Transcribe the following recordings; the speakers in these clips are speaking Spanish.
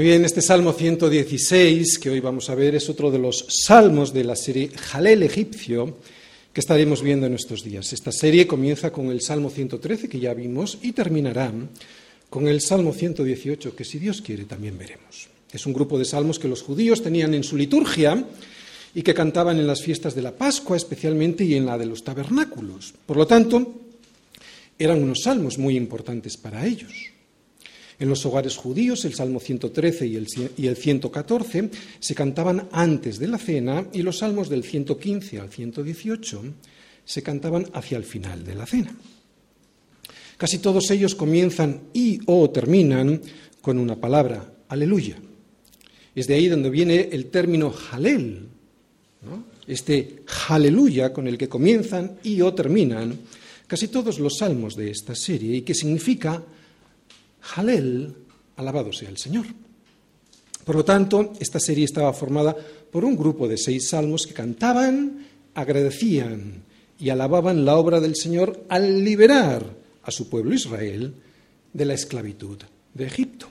Muy bien, este Salmo 116 que hoy vamos a ver es otro de los salmos de la serie Jalel egipcio que estaremos viendo en estos días. Esta serie comienza con el Salmo 113 que ya vimos y terminará con el Salmo 118 que si Dios quiere también veremos. Es un grupo de salmos que los judíos tenían en su liturgia y que cantaban en las fiestas de la Pascua especialmente y en la de los tabernáculos. Por lo tanto, eran unos salmos muy importantes para ellos. En los hogares judíos, el Salmo 113 y el, y el 114 se cantaban antes de la cena y los salmos del 115 al 118 se cantaban hacia el final de la cena. Casi todos ellos comienzan y o terminan con una palabra, aleluya. Es de ahí donde viene el término jalel, este aleluya con el que comienzan y o terminan casi todos los salmos de esta serie y que significa Jalel, alabado sea el Señor. Por lo tanto, esta serie estaba formada por un grupo de seis salmos que cantaban, agradecían y alababan la obra del Señor al liberar a su pueblo Israel de la esclavitud de Egipto.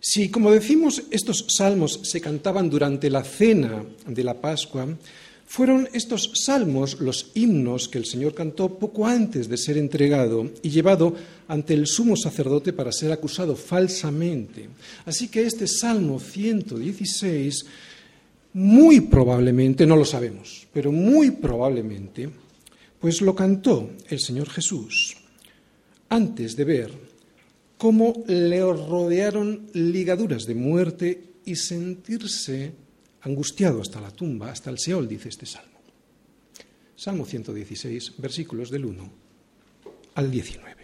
Si, como decimos, estos salmos se cantaban durante la cena de la Pascua, fueron estos salmos los himnos que el Señor cantó poco antes de ser entregado y llevado ante el sumo sacerdote para ser acusado falsamente. Así que este Salmo 116, muy probablemente, no lo sabemos, pero muy probablemente, pues lo cantó el Señor Jesús antes de ver cómo le rodearon ligaduras de muerte y sentirse angustiado hasta la tumba, hasta el Seol, dice este salmo. Salmo 116, versículos del 1 al 19.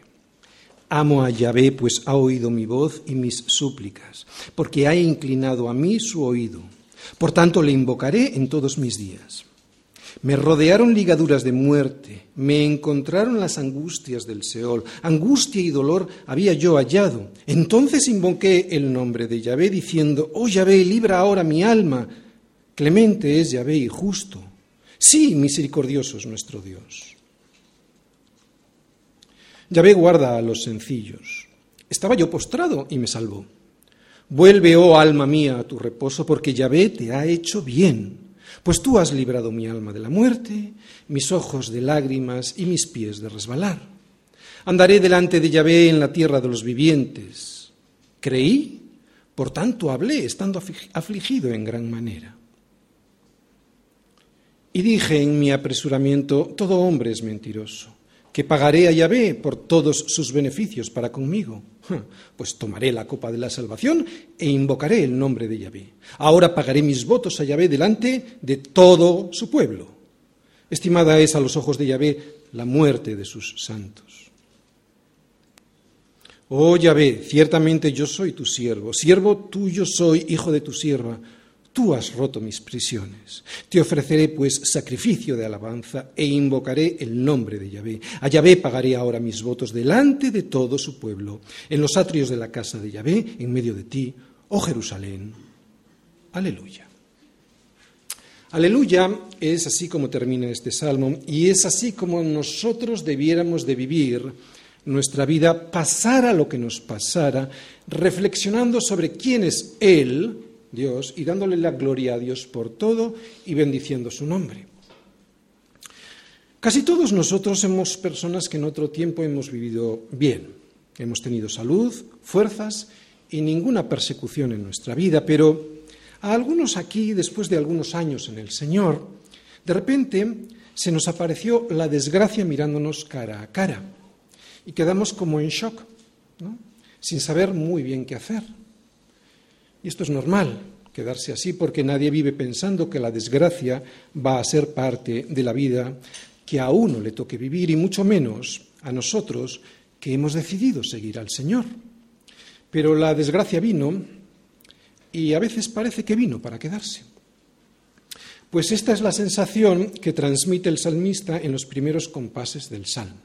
Amo a Yahvé, pues ha oído mi voz y mis súplicas, porque ha inclinado a mí su oído. Por tanto, le invocaré en todos mis días. Me rodearon ligaduras de muerte, me encontraron las angustias del Seol, angustia y dolor había yo hallado. Entonces invoqué el nombre de Yahvé, diciendo, Oh Yahvé, libra ahora mi alma Clemente es Yahvé y justo. Sí, misericordioso es nuestro Dios. Yahvé guarda a los sencillos. Estaba yo postrado y me salvó. Vuelve, oh alma mía, a tu reposo, porque Yahvé te ha hecho bien. Pues tú has librado mi alma de la muerte, mis ojos de lágrimas y mis pies de resbalar. Andaré delante de Yahvé en la tierra de los vivientes. Creí, por tanto hablé, estando afligido en gran manera. Y dije en mi apresuramiento, todo hombre es mentiroso, que pagaré a Yahvé por todos sus beneficios para conmigo. Pues tomaré la copa de la salvación e invocaré el nombre de Yahvé. Ahora pagaré mis votos a Yahvé delante de todo su pueblo. Estimada es a los ojos de Yahvé la muerte de sus santos. Oh Yahvé, ciertamente yo soy tu siervo, siervo tuyo soy, hijo de tu sierva Tú has roto mis prisiones. Te ofreceré, pues, sacrificio de alabanza e invocaré el nombre de Yahvé. A Yahvé pagaré ahora mis votos delante de todo su pueblo, en los atrios de la casa de Yahvé, en medio de ti, oh Jerusalén. Aleluya. Aleluya es así como termina este salmo y es así como nosotros debiéramos de vivir nuestra vida, pasara lo que nos pasara, reflexionando sobre quién es Él, Dios y dándole la gloria a Dios por todo y bendiciendo su nombre. Casi todos nosotros somos personas que en otro tiempo hemos vivido bien. Hemos tenido salud, fuerzas y ninguna persecución en nuestra vida, pero a algunos aquí, después de algunos años en el Señor, de repente se nos apareció la desgracia mirándonos cara a cara y quedamos como en shock, sin saber muy bien qué hacer. Y esto es normal, quedarse así, porque nadie vive pensando que la desgracia va a ser parte de la vida que a uno le toque vivir, y mucho menos a nosotros que hemos decidido seguir al Señor. Pero la desgracia vino y a veces parece que vino para quedarse. Pues esta es la sensación que transmite el salmista en los primeros compases del salmo.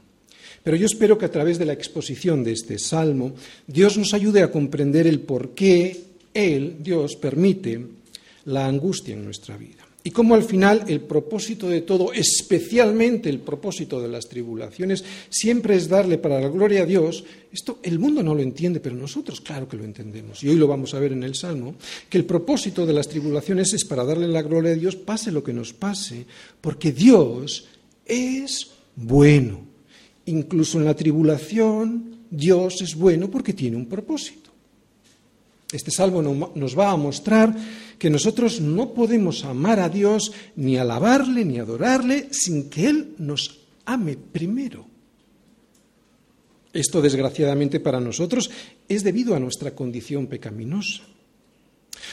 Pero yo espero que a través de la exposición de este salmo Dios nos ayude a comprender el por qué él, Dios, permite la angustia en nuestra vida. Y como al final el propósito de todo, especialmente el propósito de las tribulaciones, siempre es darle para la gloria a Dios, esto el mundo no lo entiende, pero nosotros claro que lo entendemos. Y hoy lo vamos a ver en el Salmo, que el propósito de las tribulaciones es para darle la gloria a Dios, pase lo que nos pase, porque Dios es bueno. Incluso en la tribulación, Dios es bueno porque tiene un propósito. Este salmo nos va a mostrar que nosotros no podemos amar a Dios, ni alabarle, ni adorarle, sin que Él nos ame primero. Esto, desgraciadamente, para nosotros es debido a nuestra condición pecaminosa.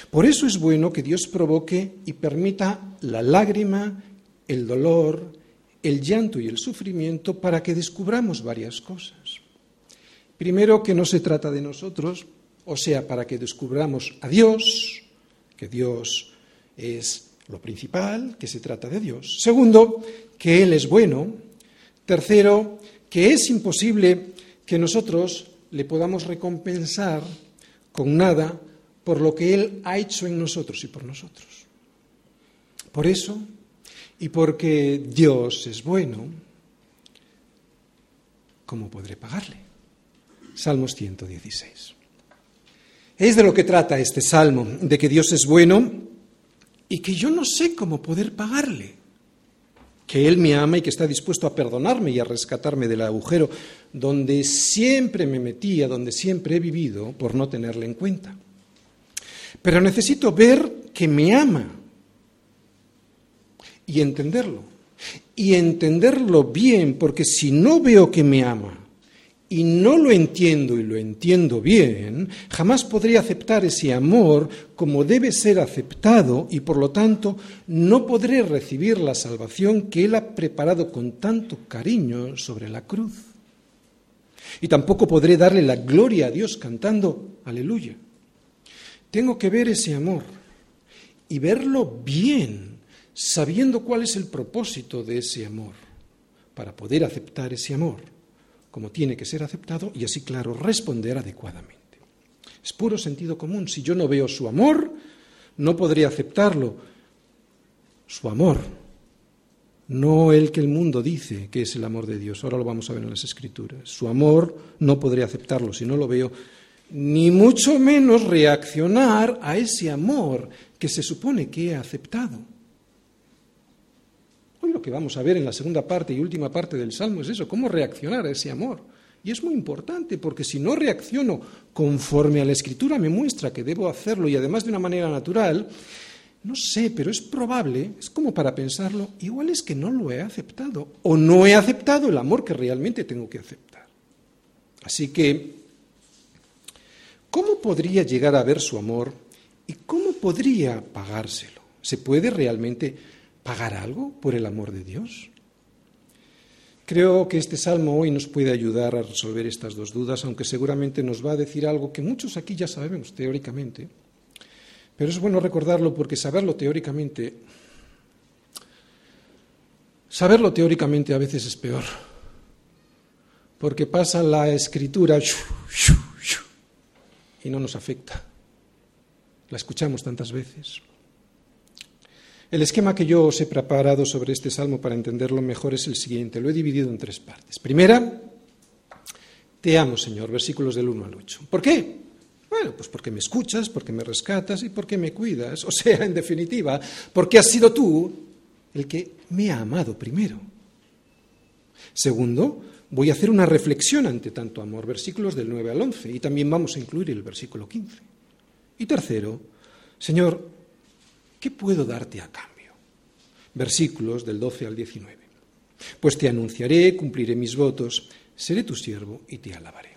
Por eso es bueno que Dios provoque y permita la lágrima, el dolor, el llanto y el sufrimiento para que descubramos varias cosas. Primero, que no se trata de nosotros, o sea, para que descubramos a Dios, que Dios es lo principal, que se trata de Dios. Segundo, que Él es bueno. Tercero, que es imposible que nosotros le podamos recompensar con nada por lo que Él ha hecho en nosotros y por nosotros. Por eso, y porque Dios es bueno, ¿cómo podré pagarle? Salmos 116. Es de lo que trata este salmo, de que Dios es bueno y que yo no sé cómo poder pagarle, que Él me ama y que está dispuesto a perdonarme y a rescatarme del agujero donde siempre me metía, donde siempre he vivido por no tenerle en cuenta. Pero necesito ver que me ama y entenderlo. Y entenderlo bien, porque si no veo que me ama, y no lo entiendo y lo entiendo bien, jamás podré aceptar ese amor como debe ser aceptado y por lo tanto no podré recibir la salvación que Él ha preparado con tanto cariño sobre la cruz. Y tampoco podré darle la gloria a Dios cantando aleluya. Tengo que ver ese amor y verlo bien, sabiendo cuál es el propósito de ese amor, para poder aceptar ese amor como tiene que ser aceptado y así, claro, responder adecuadamente. Es puro sentido común. Si yo no veo su amor, no podré aceptarlo. Su amor, no el que el mundo dice que es el amor de Dios. Ahora lo vamos a ver en las Escrituras. Su amor no podré aceptarlo si no lo veo, ni mucho menos reaccionar a ese amor que se supone que he aceptado. Que vamos a ver en la segunda parte y última parte del Salmo es eso, cómo reaccionar a ese amor. Y es muy importante porque si no reacciono conforme a la Escritura me muestra que debo hacerlo y además de una manera natural, no sé, pero es probable, es como para pensarlo, igual es que no lo he aceptado o no he aceptado el amor que realmente tengo que aceptar. Así que, ¿cómo podría llegar a ver su amor y cómo podría pagárselo? ¿Se puede realmente pagar algo por el amor de Dios? Creo que este salmo hoy nos puede ayudar a resolver estas dos dudas, aunque seguramente nos va a decir algo que muchos aquí ya sabemos teóricamente, pero es bueno recordarlo porque saberlo teóricamente, saberlo teóricamente a veces es peor, porque pasa la escritura y no nos afecta. La escuchamos tantas veces. El esquema que yo os he preparado sobre este salmo para entenderlo mejor es el siguiente. Lo he dividido en tres partes. Primera, te amo, Señor, versículos del 1 al 8. ¿Por qué? Bueno, pues porque me escuchas, porque me rescatas y porque me cuidas. O sea, en definitiva, porque has sido tú el que me ha amado primero. Segundo, voy a hacer una reflexión ante tanto amor, versículos del 9 al 11, y también vamos a incluir el versículo 15. Y tercero, Señor, ¿qué puedo darte a cambio? Versículos del 12 al 19. Pues te anunciaré, cumpliré mis votos, seré tu siervo y te alabaré.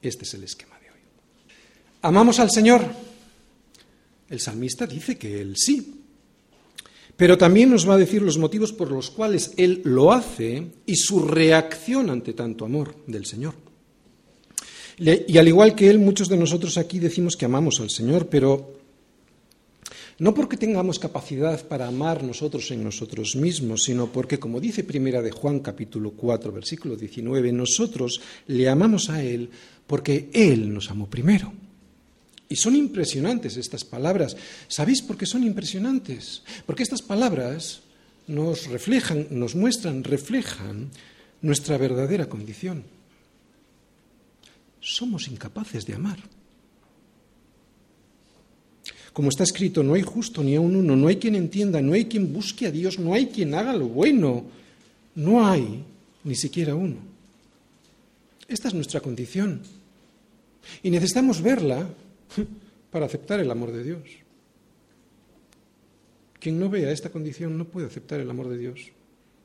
Este es el esquema de hoy. ¿Amamos al Señor? El salmista dice que Él sí, pero también nos va a decir los motivos por los cuales Él lo hace y su reacción ante tanto amor del Señor. Y al igual que Él, muchos de nosotros aquí decimos que amamos al Señor, pero no porque tengamos capacidad para amar nosotros en nosotros mismos, sino porque, como dice Primera de Juan capítulo 4, versículo 19, nosotros le amamos a Él porque Él nos amó primero. Y son impresionantes estas palabras. ¿Sabéis por qué son impresionantes? Porque estas palabras nos reflejan, nos muestran, reflejan nuestra verdadera condición. Somos incapaces de amar. Como está escrito, no hay justo ni a un uno, no hay quien entienda, no hay quien busque a Dios, no hay quien haga lo bueno, no hay ni siquiera uno. Esta es nuestra condición. Y necesitamos verla para aceptar el amor de Dios. Quien no vea esta condición no puede aceptar el amor de Dios.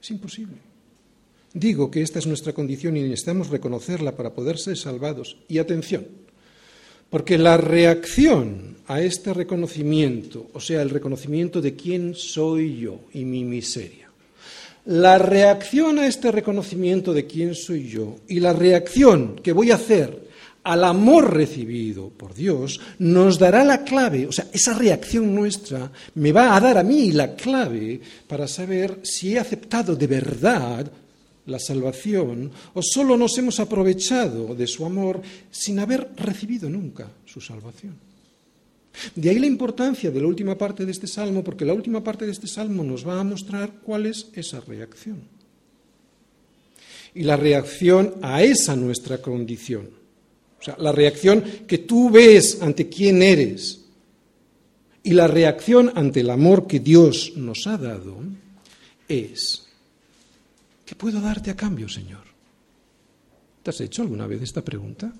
Es imposible. Digo que esta es nuestra condición y necesitamos reconocerla para poder ser salvados. Y atención, porque la reacción a este reconocimiento, o sea, el reconocimiento de quién soy yo y mi miseria, la reacción a este reconocimiento de quién soy yo y la reacción que voy a hacer al amor recibido por Dios nos dará la clave, o sea, esa reacción nuestra me va a dar a mí la clave para saber si he aceptado de verdad la salvación o solo nos hemos aprovechado de su amor sin haber recibido nunca su salvación. De ahí la importancia de la última parte de este salmo, porque la última parte de este salmo nos va a mostrar cuál es esa reacción. Y la reacción a esa nuestra condición. O sea, la reacción que tú ves ante quién eres y la reacción ante el amor que Dios nos ha dado es ¿Qué puedo darte a cambio, Señor? ¿Te has hecho alguna vez esta pregunta?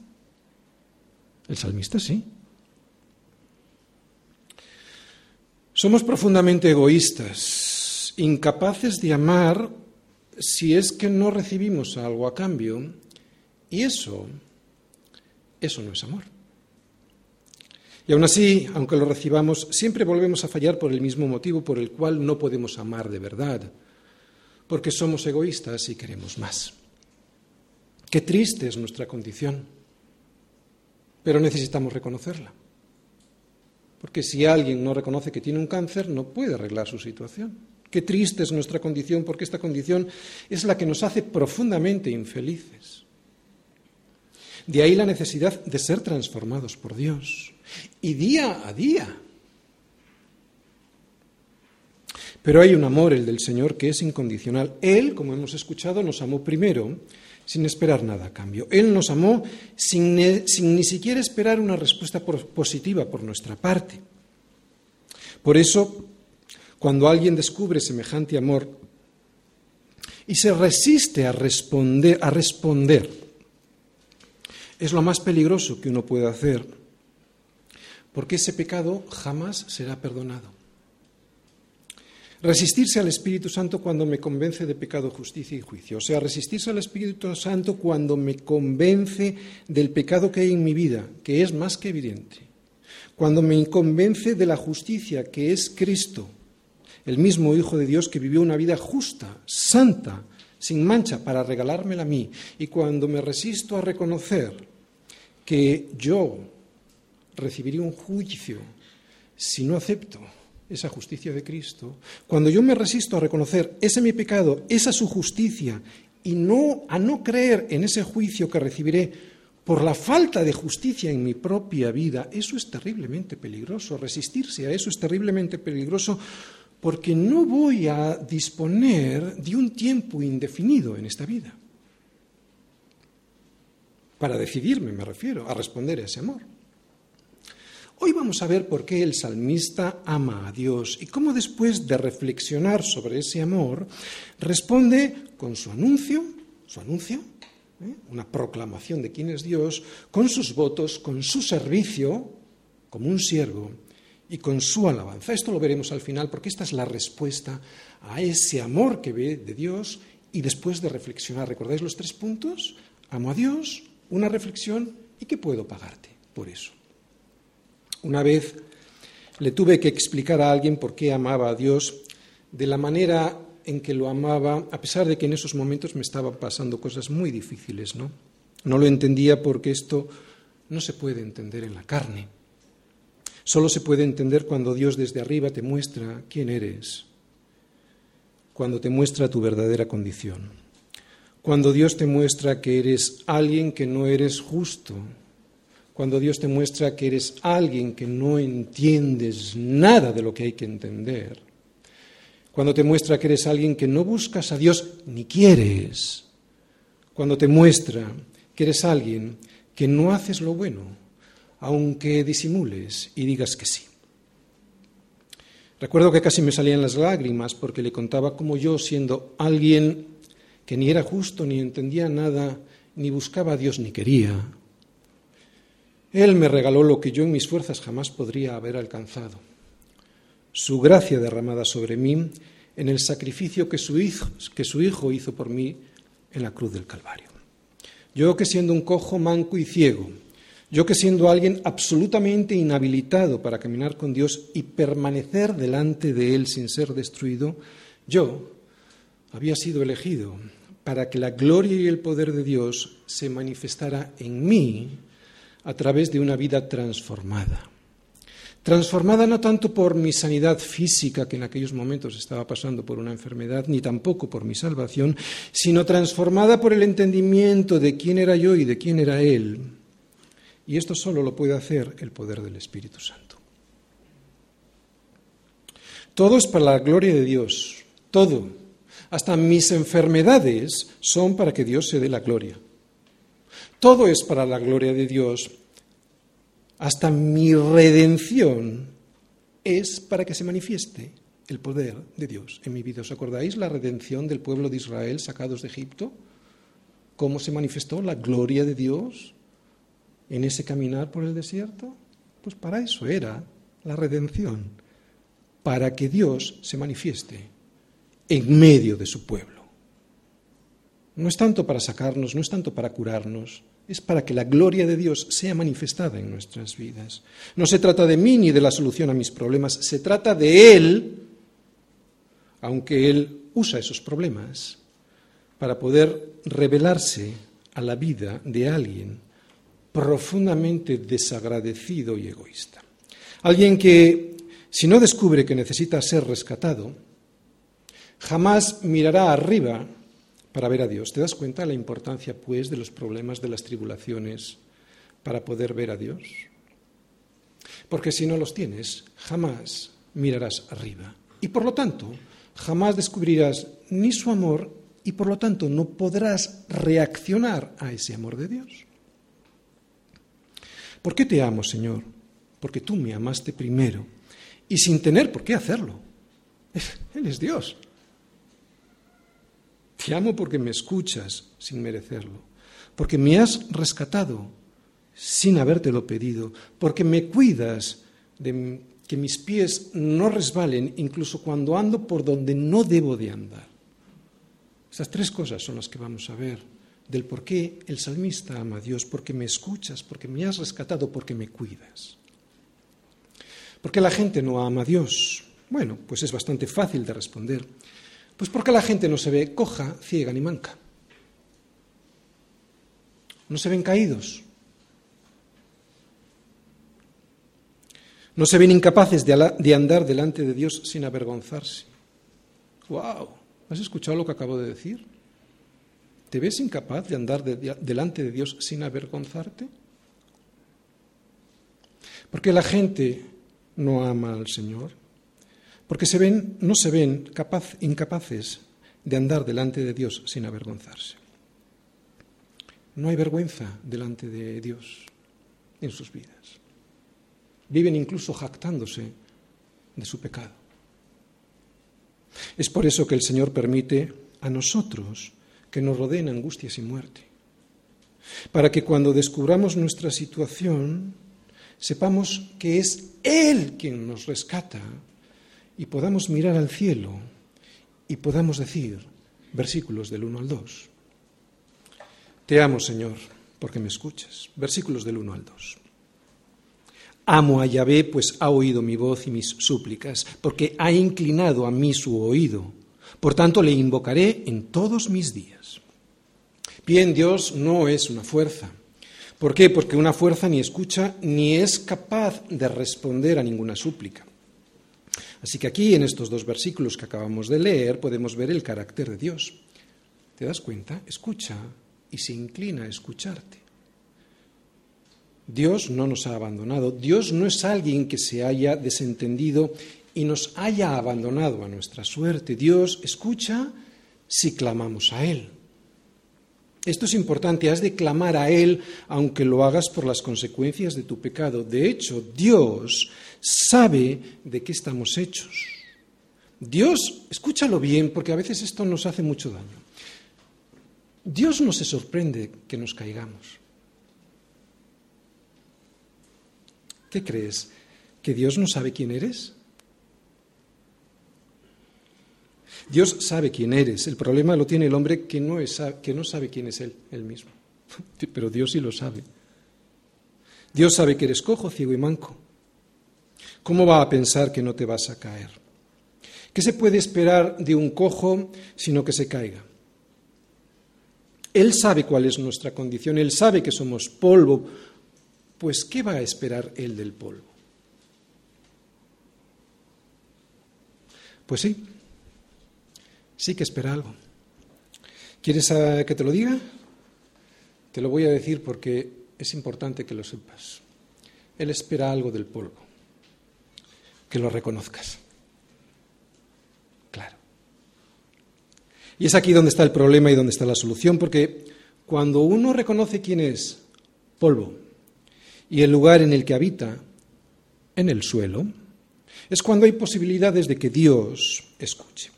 El salmista sí. Somos profundamente egoístas, incapaces de amar si es que no recibimos algo a cambio, y eso, eso no es amor. Y aún así, aunque lo recibamos, siempre volvemos a fallar por el mismo motivo por el cual no podemos amar de verdad porque somos egoístas y queremos más. Qué triste es nuestra condición, pero necesitamos reconocerla. Porque si alguien no reconoce que tiene un cáncer, no puede arreglar su situación. Qué triste es nuestra condición, porque esta condición es la que nos hace profundamente infelices. De ahí la necesidad de ser transformados por Dios. Y día a día Pero hay un amor, el del Señor, que es incondicional. Él, como hemos escuchado, nos amó primero sin esperar nada a cambio. Él nos amó sin, ni siquiera esperar una respuesta positiva por nuestra parte. Por eso, cuando alguien descubre semejante amor y se resiste a responder, a responder, es lo más peligroso que uno puede hacer, porque ese pecado jamás será perdonado. Resistirse al Espíritu Santo cuando me convence de pecado, justicia y juicio. O sea, resistirse al Espíritu Santo cuando me convence del pecado que hay en mi vida, que es más que evidente. Cuando me convence de la justicia, que es Cristo, el mismo Hijo de Dios que vivió una vida justa, santa, sin mancha, para regalármela a mí. Y cuando me resisto a reconocer que yo recibiría un juicio si no acepto esa justicia de Cristo, cuando yo me resisto a reconocer ese mi pecado, esa su justicia, y no a no creer en ese juicio que recibiré por la falta de justicia en mi propia vida, eso es terriblemente peligroso. Resistirse a eso es terriblemente peligroso porque no voy a disponer de un tiempo indefinido en esta vida. Para decidirme, me refiero, a responder a ese amor. Hoy vamos a ver por qué el salmista ama a Dios y cómo después de reflexionar sobre ese amor, responde con su anuncio, su anuncio, ¿eh? una proclamación de quién es Dios, con sus votos, con su servicio, como un siervo, y con su alabanza. Esto lo veremos al final porque esta es la respuesta a ese amor que ve de Dios y después de reflexionar. ¿Recordáis los tres puntos? Amo a Dios, una reflexión y qué puedo pagarte por eso. Una vez le tuve que explicar a alguien por qué amaba a Dios de la manera en que lo amaba, a pesar de que en esos momentos me estaban pasando cosas muy difíciles, ¿no? No lo entendía porque esto no se puede entender en la carne. Solo se puede entender cuando Dios desde arriba te muestra quién eres, cuando te muestra tu verdadera condición, cuando Dios te muestra que eres alguien que no eres justo, cuando Dios te muestra que eres alguien que no entiendes nada de lo que hay que entender, cuando te muestra que eres alguien que no buscas a Dios ni quieres, cuando te muestra que eres alguien que no haces lo bueno, aunque disimules y digas que sí. Recuerdo que casi me salían las lágrimas porque le contaba cómo yo, siendo alguien que ni era justo, ni entendía nada, ni buscaba a Dios, ni quería, Él me regaló lo que yo en mis fuerzas jamás podría haber alcanzado. Su gracia derramada sobre mí en el sacrificio que su hijo, hizo por mí en la cruz del Calvario. Yo que siendo un cojo, manco y ciego, yo que siendo alguien absolutamente inhabilitado para caminar con Dios y permanecer delante de Él sin ser destruido, yo había sido elegido para que la gloria y el poder de Dios se manifestara en mí a través de una vida transformada. Transformada no tanto por mi sanidad física, que en aquellos momentos estaba pasando por una enfermedad, ni tampoco por mi salvación, sino transformada por el entendimiento de quién era yo y de quién era Él y esto solo lo puede hacer el poder del Espíritu Santo. Todo es para la gloria de Dios, todo. Hasta mis enfermedades son para que Dios se dé la gloria. Todo es para la gloria de Dios. Hasta mi redención es para que se manifieste el poder de Dios en mi vida. ¿Os acordáis la redención del pueblo de Israel sacados de Egipto? ¿Cómo se manifestó la gloria de Dios? en ese caminar por el desierto? Pues para eso era la redención, para que Dios se manifieste en medio de su pueblo. No es tanto para sacarnos, no es tanto para curarnos, es para que la gloria de Dios sea manifestada en nuestras vidas. No se trata de mí ni de la solución a mis problemas, se trata de Él, aunque Él usa esos problemas para poder revelarse a la vida de alguien profundamente desagradecido y egoísta. Alguien que, si no descubre que necesita ser rescatado, jamás mirará arriba para ver a Dios. ¿Te das cuenta de la importancia, pues, de los problemas, de las tribulaciones, para poder ver a Dios? Porque si no los tienes, jamás mirarás arriba. Y por lo tanto, jamás descubrirás ni su amor y por lo tanto no podrás reaccionar a ese amor de Dios. ¿Por qué te amo, Señor? Porque tú me amaste primero y sin tener por qué hacerlo. Él es Dios. Te amo porque me escuchas sin merecerlo, porque me has rescatado sin habértelo pedido, porque me cuidas de que mis pies no resbalen incluso cuando ando por donde no debo de andar. Esas tres cosas son las que vamos a ver del por qué el salmista ama a Dios, porque me escuchas, porque me has rescatado, porque me cuidas. ¿Por qué la gente no ama a Dios? Bueno, pues es bastante fácil de responder. Pues porque la gente no se ve coja, ciega ni manca. No se ven caídos. No se ven incapaces de andar delante de Dios sin avergonzarse. ¡Wow! ¿Has escuchado lo que acabo de decir? ¿Te ves incapaz de andar delante de Dios sin avergonzarte? Porque la gente no ama al Señor, porque se ven, no se ven incapaces de andar delante de Dios sin avergonzarse. No hay vergüenza delante de Dios en sus vidas. Viven incluso jactándose de su pecado. Es por eso que el Señor permite a nosotros que nos rodeen angustias y muerte. Para que cuando descubramos nuestra situación, sepamos que es Él quien nos rescata y podamos mirar al cielo y podamos decir versículos del 1 al 2. Te amo, Señor, porque me escuchas. Versículos del 1 al 2. Amo a Yahvé, pues ha oído mi voz y mis súplicas, porque ha inclinado a mí su oído. Por tanto, le invocaré en todos mis días. Bien, Dios no es una fuerza. ¿Por qué? Porque una fuerza ni escucha ni es capaz de responder a ninguna súplica. Así que aquí, en estos dos versículos que acabamos de leer, podemos ver el carácter de Dios. ¿Te das cuenta? Escucha y se inclina a escucharte. Dios no nos ha abandonado. Dios no es alguien que se haya desentendido y nos haya abandonado a nuestra suerte. Dios escucha si clamamos a Él. Esto es importante, has de clamar a Él aunque lo hagas por las consecuencias de tu pecado. De hecho, Dios sabe de qué estamos hechos. Dios, escúchalo bien, porque a veces esto nos hace mucho daño. Dios no se sorprende que nos caigamos. ¿Qué crees? ¿Que Dios no sabe quién eres? Dios sabe quién eres. El problema lo tiene el hombre que no, que no sabe quién es él, él mismo. Pero Dios sí lo sabe. Dios sabe que eres cojo, ciego y manco. ¿Cómo va a pensar que no te vas a caer? ¿Qué se puede esperar de un cojo sino que se caiga? Él sabe cuál es nuestra condición, Él sabe que somos polvo, pues ¿qué va a esperar Él del polvo? Pues sí, sí que espera algo. ¿Quieres que te lo diga? Te lo voy a decir porque es importante que lo sepas. Él espera algo del polvo, que lo reconozcas. Claro. Y es aquí donde está el problema y donde está la solución, porque cuando uno reconoce quién es polvo y el lugar en el que habita, en el suelo, es cuando hay posibilidades de que Dios escuche.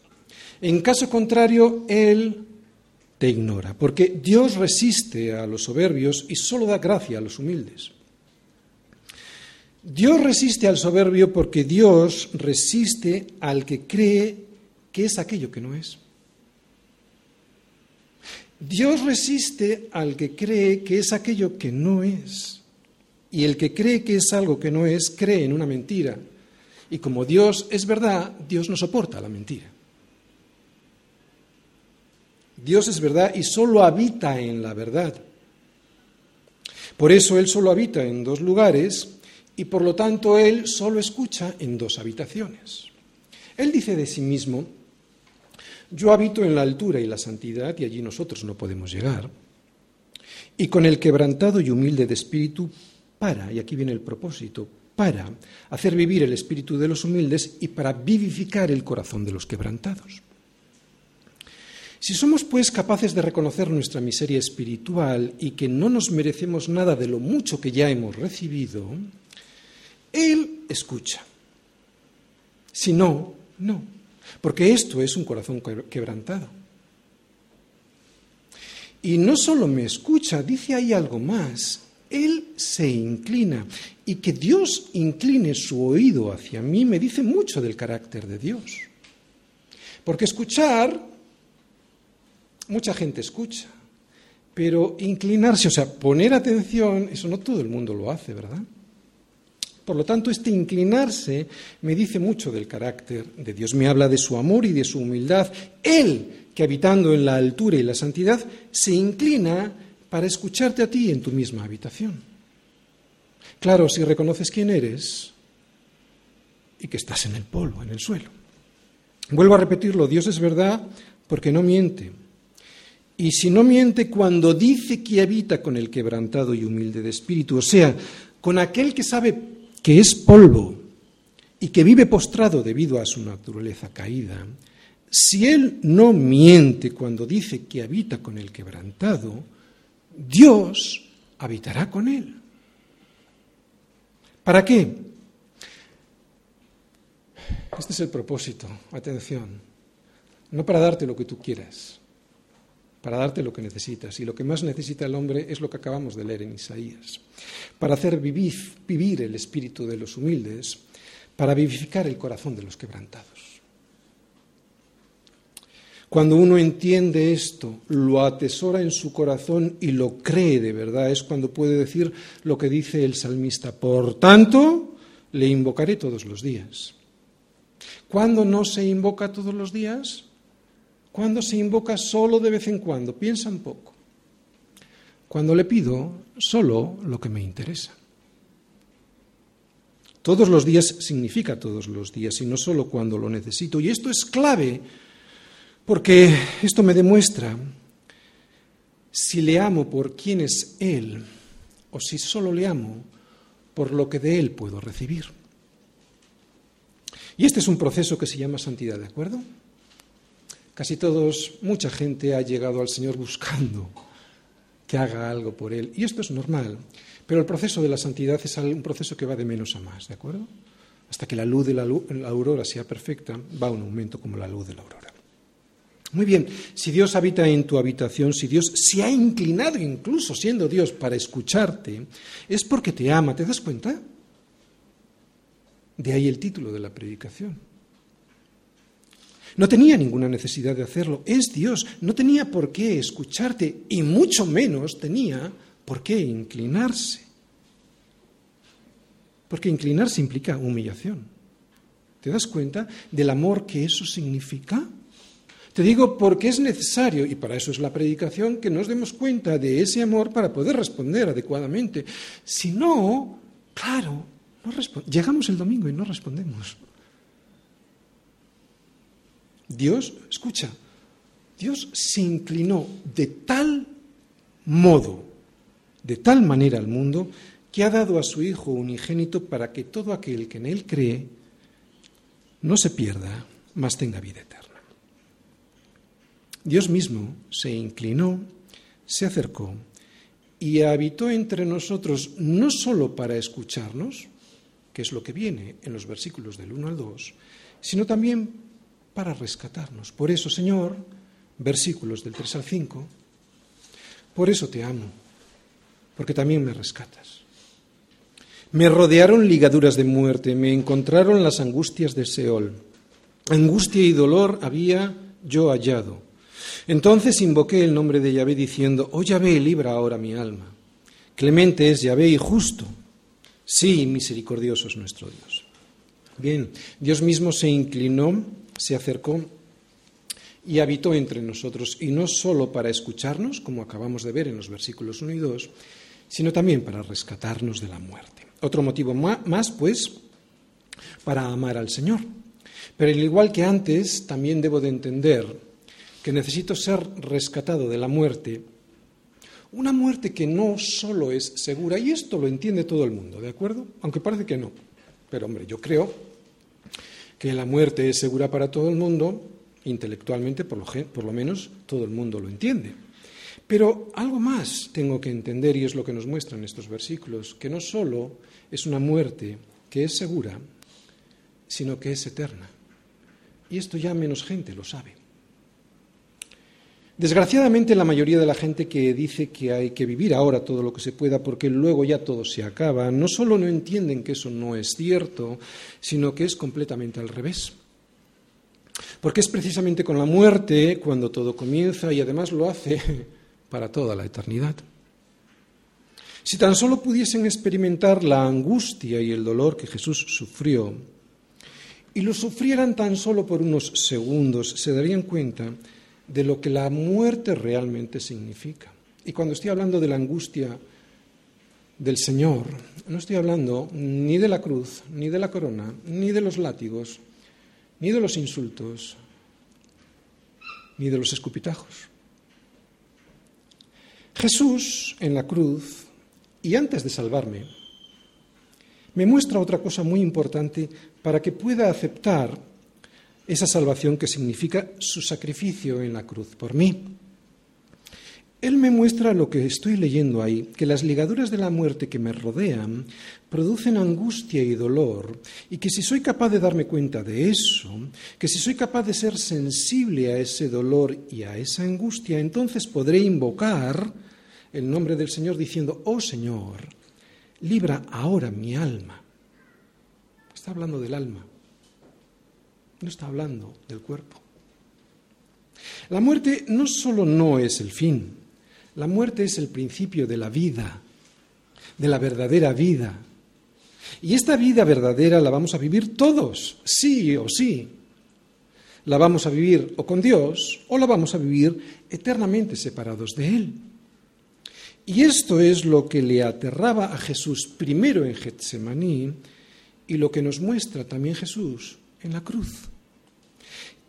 En caso contrario, Él te ignora, porque Dios resiste a los soberbios y solo da gracia a los humildes. Dios resiste al soberbio porque Dios resiste al que cree que es aquello que no es. Dios resiste al que cree que es aquello que no es. Y el que cree que es algo que no es, cree en una mentira. Y como Dios es verdad, Dios no soporta la mentira. Dios es verdad y solo habita en la verdad. Por eso Él solo habita en dos lugares y por lo tanto Él solo escucha en dos habitaciones. Él dice de sí mismo, yo habito en la altura y la santidad y allí nosotros no podemos llegar. Y con el quebrantado y humilde de espíritu para, y aquí viene el propósito, para hacer vivir el espíritu de los humildes y para vivificar el corazón de los quebrantados. Si somos pues capaces de reconocer nuestra miseria espiritual y que no nos merecemos nada de lo mucho que ya hemos recibido, Él escucha. Si no, no, porque esto es un corazón quebrantado. Y no solo me escucha, dice ahí algo más. Él se inclina. Y que Dios incline su oído hacia mí me dice mucho del carácter de Dios. Porque escuchar mucha gente escucha, pero inclinarse, o sea, poner atención, eso no todo el mundo lo hace, ¿verdad? Por lo tanto, este inclinarse me dice mucho del carácter de Dios, me habla de su amor y de su humildad. Él, que habitando en la altura y la santidad, se inclina para escucharte a ti en tu misma habitación. Claro, si reconoces quién eres y que estás en el polvo, en el suelo. Vuelvo a repetirlo, Dios es verdad porque no miente. Y si no miente cuando dice que habita con el quebrantado y humilde de espíritu, o sea, con aquel que sabe que es polvo y que vive postrado debido a su naturaleza caída, si él no miente cuando dice que habita con el quebrantado, Dios habitará con él. ¿Para qué? Este es el propósito, atención, no para darte lo que tú quieras, para darte lo que necesitas. Y lo que más necesita el hombre es lo que acabamos de leer en Isaías. Para hacer vivir, el espíritu de los humildes, para vivificar el corazón de los quebrantados. Cuando uno entiende esto, lo atesora en su corazón y lo cree de verdad, es cuando puede decir lo que dice el salmista. Por tanto, le invocaré todos los días. ¿Cuándo no se invoca todos los días? Cuando se invoca solo de vez en cuando, piensa un poco. Cuando le pido solo lo que me interesa. Todos los días significa todos los días y no solo cuando lo necesito. Y esto es clave porque esto me demuestra si le amo por quién es Él o si solo le amo por lo que de Él puedo recibir. Y este es un proceso que se llama santidad, ¿de acuerdo? Casi todos, mucha gente ha llegado al Señor buscando que haga algo por Él. Y esto es normal. Pero el proceso de la santidad es un proceso que va de menos a más, ¿de acuerdo? Hasta que la luz de la, aurora sea perfecta, va a un aumento como la luz de la aurora. Muy bien, si Dios habita en tu habitación, si Dios se ha inclinado incluso siendo Dios para escucharte, es porque te ama, ¿te das cuenta? De ahí el título de la predicación. No tenía ninguna necesidad de hacerlo, es Dios, no tenía por qué escucharte y mucho menos tenía por qué inclinarse. Porque inclinarse implica humillación. ¿Te das cuenta del amor que eso significa? Te digo porque es necesario, y para eso es la predicación, que nos demos cuenta de ese amor para poder responder adecuadamente. Si no, claro, no llegamos el domingo y no respondemos. Dios, escucha, Dios se inclinó de tal modo, de tal manera al mundo, que ha dado a su Hijo unigénito para que todo aquel que en Él cree no se pierda, mas tenga vida eterna. Dios mismo se inclinó, se acercó y habitó entre nosotros no sólo para escucharnos, que es lo que viene en los versículos del 1 al 2, sino también para rescatarnos. Por eso, Señor, versículos del 3 al 5, por eso te amo, porque también me rescatas. Me rodearon ligaduras de muerte, me encontraron las angustias de Seol. Angustia y dolor había yo hallado entonces invoqué el nombre de Yahvé diciendo, oh Yahvé, libra ahora mi alma. Clemente es Yahvé y justo. Sí, misericordioso es nuestro Dios. Bien, Dios mismo se inclinó, se acercó y habitó entre nosotros, y no solo para escucharnos, como acabamos de ver en los versículos 1 y 2, sino también para rescatarnos de la muerte. Otro motivo más, pues, para amar al Señor. Pero al igual que antes, también debo de entender que necesito ser rescatado de la muerte, una muerte que no solo es segura, y esto lo entiende todo el mundo, ¿de acuerdo? Aunque parece que no. Pero hombre, yo creo que la muerte es segura para todo el mundo, intelectualmente por lo, menos todo el mundo lo entiende. Pero algo más tengo que entender, y es lo que nos muestran estos versículos, que no solo es una muerte que es segura, sino que es eterna. Y esto ya menos gente lo sabe. Desgraciadamente la mayoría de la gente que dice que hay que vivir ahora todo lo que se pueda porque luego ya todo se acaba, no solo no entienden que eso no es cierto, sino que es completamente al revés. Porque es precisamente con la muerte cuando todo comienza y además lo hace para toda la eternidad. Si tan solo pudiesen experimentar la angustia y el dolor que Jesús sufrió, y lo sufrieran tan solo por unos segundos, se darían cuenta de lo que la muerte realmente significa. Y cuando estoy hablando de la angustia del Señor, no estoy hablando ni de la cruz, ni de la corona, ni de los látigos, ni de los insultos, ni de los escupitajos. Jesús en la cruz, y antes de salvarme, me muestra otra cosa muy importante para que pueda aceptar esa salvación que significa su sacrificio en la cruz por mí. Él me muestra lo que estoy leyendo ahí, que las ligaduras de la muerte que me rodean producen angustia y dolor, y que si soy capaz de darme cuenta de eso, que si soy capaz de ser sensible a ese dolor y a esa angustia, entonces podré invocar el nombre del Señor diciendo, oh Señor, libra ahora mi alma. Está hablando del alma. No está hablando del cuerpo. La muerte no solo no es el fin, la muerte es el principio de la vida, de la verdadera vida. Y esta vida verdadera la vamos a vivir todos, sí o sí. La vamos a vivir o con Dios o la vamos a vivir eternamente separados de Él. Y esto es lo que le aterraba a Jesús primero en Getsemaní y lo que nos muestra también Jesús en la cruz,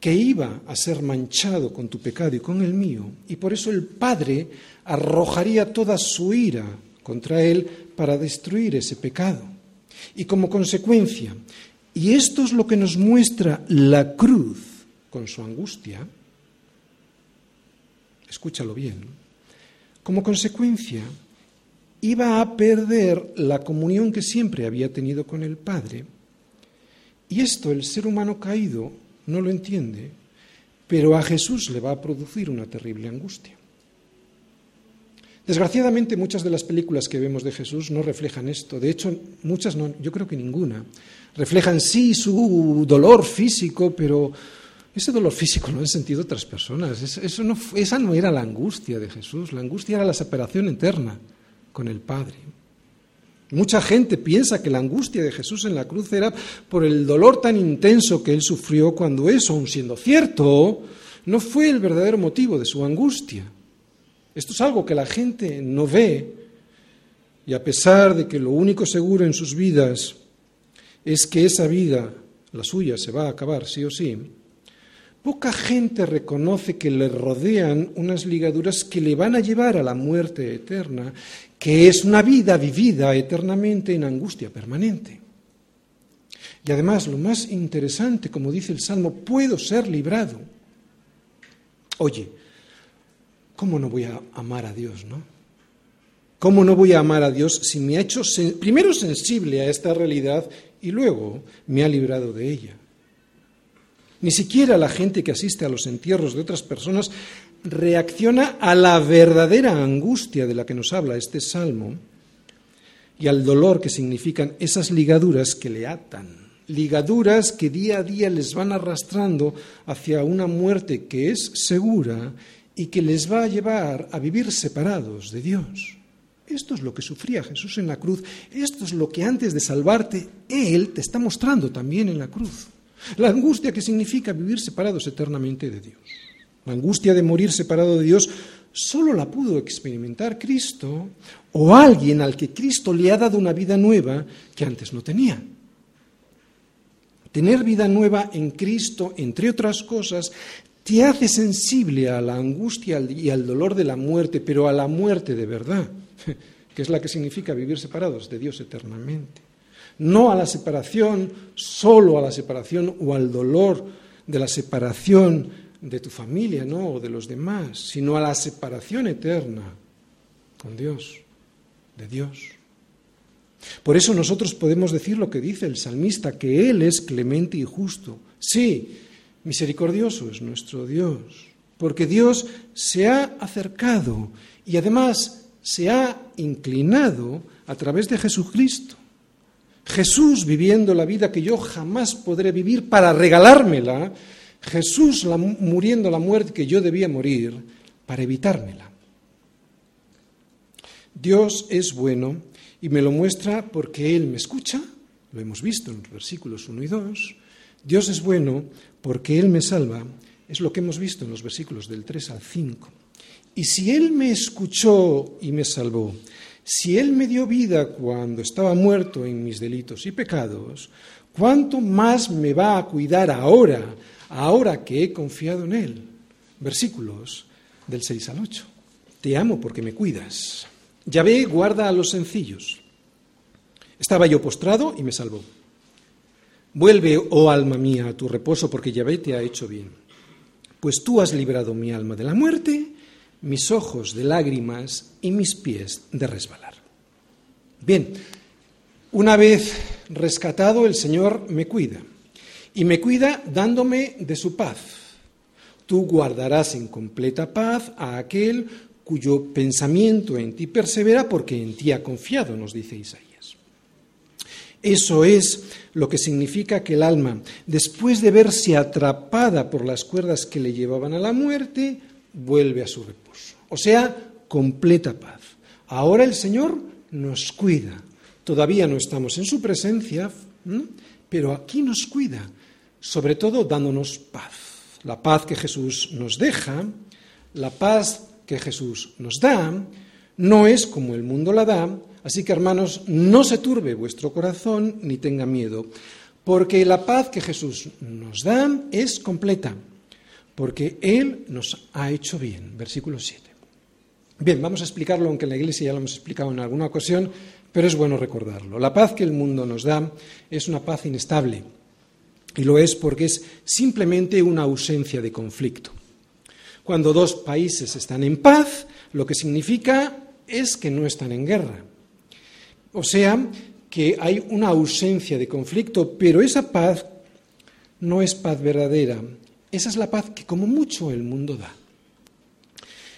que iba a ser manchado con tu pecado y con el mío, y por eso el Padre arrojaría toda su ira contra él para destruir ese pecado. Y como consecuencia, y esto es lo que nos muestra la cruz con su angustia, escúchalo bien, como consecuencia iba a perder la comunión que siempre había tenido con el Padre, y esto el ser humano caído no lo entiende, pero a Jesús le va a producir una terrible angustia. Desgraciadamente muchas de las películas que vemos de Jesús no reflejan esto, de hecho muchas no, yo creo que ninguna. Reflejan sí su dolor físico, pero ese dolor físico lo han sentido otras personas. Esa no era la angustia de Jesús, la angustia era la separación eterna con el Padre. Mucha gente piensa que la angustia de Jesús en la cruz era por el dolor tan intenso que él sufrió cuando eso, aun siendo cierto, no fue el verdadero motivo de su angustia. Esto es algo que la gente no ve y a pesar de que lo único seguro en sus vidas es que esa vida, la suya, se va a acabar sí o sí, poca gente reconoce que le rodean unas ligaduras que le van a llevar a la muerte eterna, que es una vida vivida eternamente en angustia permanente. Y además, lo más interesante, como dice el Salmo, puedo ser librado. Oye, ¿cómo no voy a amar a Dios, no? ¿Cómo no voy a amar a Dios si me ha hecho primero sensible a esta realidad y luego me ha librado de ella? Ni siquiera la gente que asiste a los entierros de otras personas reacciona a la verdadera angustia de la que nos habla este salmo y al dolor que significan esas ligaduras que le atan, ligaduras que día a día les van arrastrando hacia una muerte que es segura y que les va a llevar a vivir separados de Dios. Esto es lo que sufría Jesús en la cruz, esto es lo que antes de salvarte Él te está mostrando también en la cruz. La angustia que significa vivir separados eternamente de Dios. La angustia de morir separado de Dios solo la pudo experimentar Cristo o alguien al que Cristo le ha dado una vida nueva que antes no tenía. Tener vida nueva en Cristo, entre otras cosas, te hace sensible a la angustia y al dolor de la muerte, pero a la muerte de verdad, que es la que significa vivir separados de Dios eternamente no a la separación, solo a la separación o al dolor de la separación de tu familia, ¿no? o de los demás, sino a la separación eterna con Dios, de Dios. Por eso nosotros podemos decir lo que dice el salmista, que Él es clemente y justo. Sí, misericordioso es nuestro Dios, porque Dios se ha acercado y además se ha inclinado a través de Jesucristo Jesús viviendo la vida que yo jamás podré vivir para regalármela, Jesús muriendo la muerte que yo debía morir para evitármela. Dios es bueno y me lo muestra porque Él me escucha, lo hemos visto en los versículos 1 y 2. Dios es bueno porque Él me salva, es lo que hemos visto en los versículos del 3 al 5. Y si Él me escuchó y me salvó, si Él me dio vida cuando estaba muerto en mis delitos y pecados, ¿cuánto más me va a cuidar ahora, ahora que he confiado en Él? Versículos del 6 al 8. Te amo porque me cuidas. Yahvé guarda a los sencillos. Estaba yo postrado y me salvó. Vuelve, oh alma mía, a tu reposo porque Yahvé te ha hecho bien. Pues tú has librado mi alma de la muerte mis ojos de lágrimas y mis pies de resbalar. Bien, una vez rescatado, el Señor me cuida, y me cuida dándome de su paz. Tú guardarás en completa paz a aquel cuyo pensamiento en ti persevera porque en ti ha confiado, nos dice Isaías. Eso es lo que significa que el alma, después de verse atrapada por las cuerdas que le llevaban a la muerte, vuelve a su reposo. O sea, completa paz. Ahora el Señor nos cuida. Todavía no estamos en su presencia, pero aquí nos cuida, sobre todo dándonos paz. La paz que Jesús nos deja, la paz que Jesús nos da, no es como el mundo la da, así que hermanos, no se turbe vuestro corazón ni tenga miedo, porque la paz que Jesús nos da es completa porque Él nos ha hecho bien. Versículo 7. Bien, vamos a explicarlo, aunque en la Iglesia ya lo hemos explicado en alguna ocasión, pero es bueno recordarlo. La paz que el mundo nos da es una paz inestable, y lo es porque es simplemente una ausencia de conflicto. Cuando dos países están en paz, lo que significa es que no están en guerra. O sea, que hay una ausencia de conflicto, pero esa paz no es paz verdadera. Esa es la paz que como mucho el mundo da.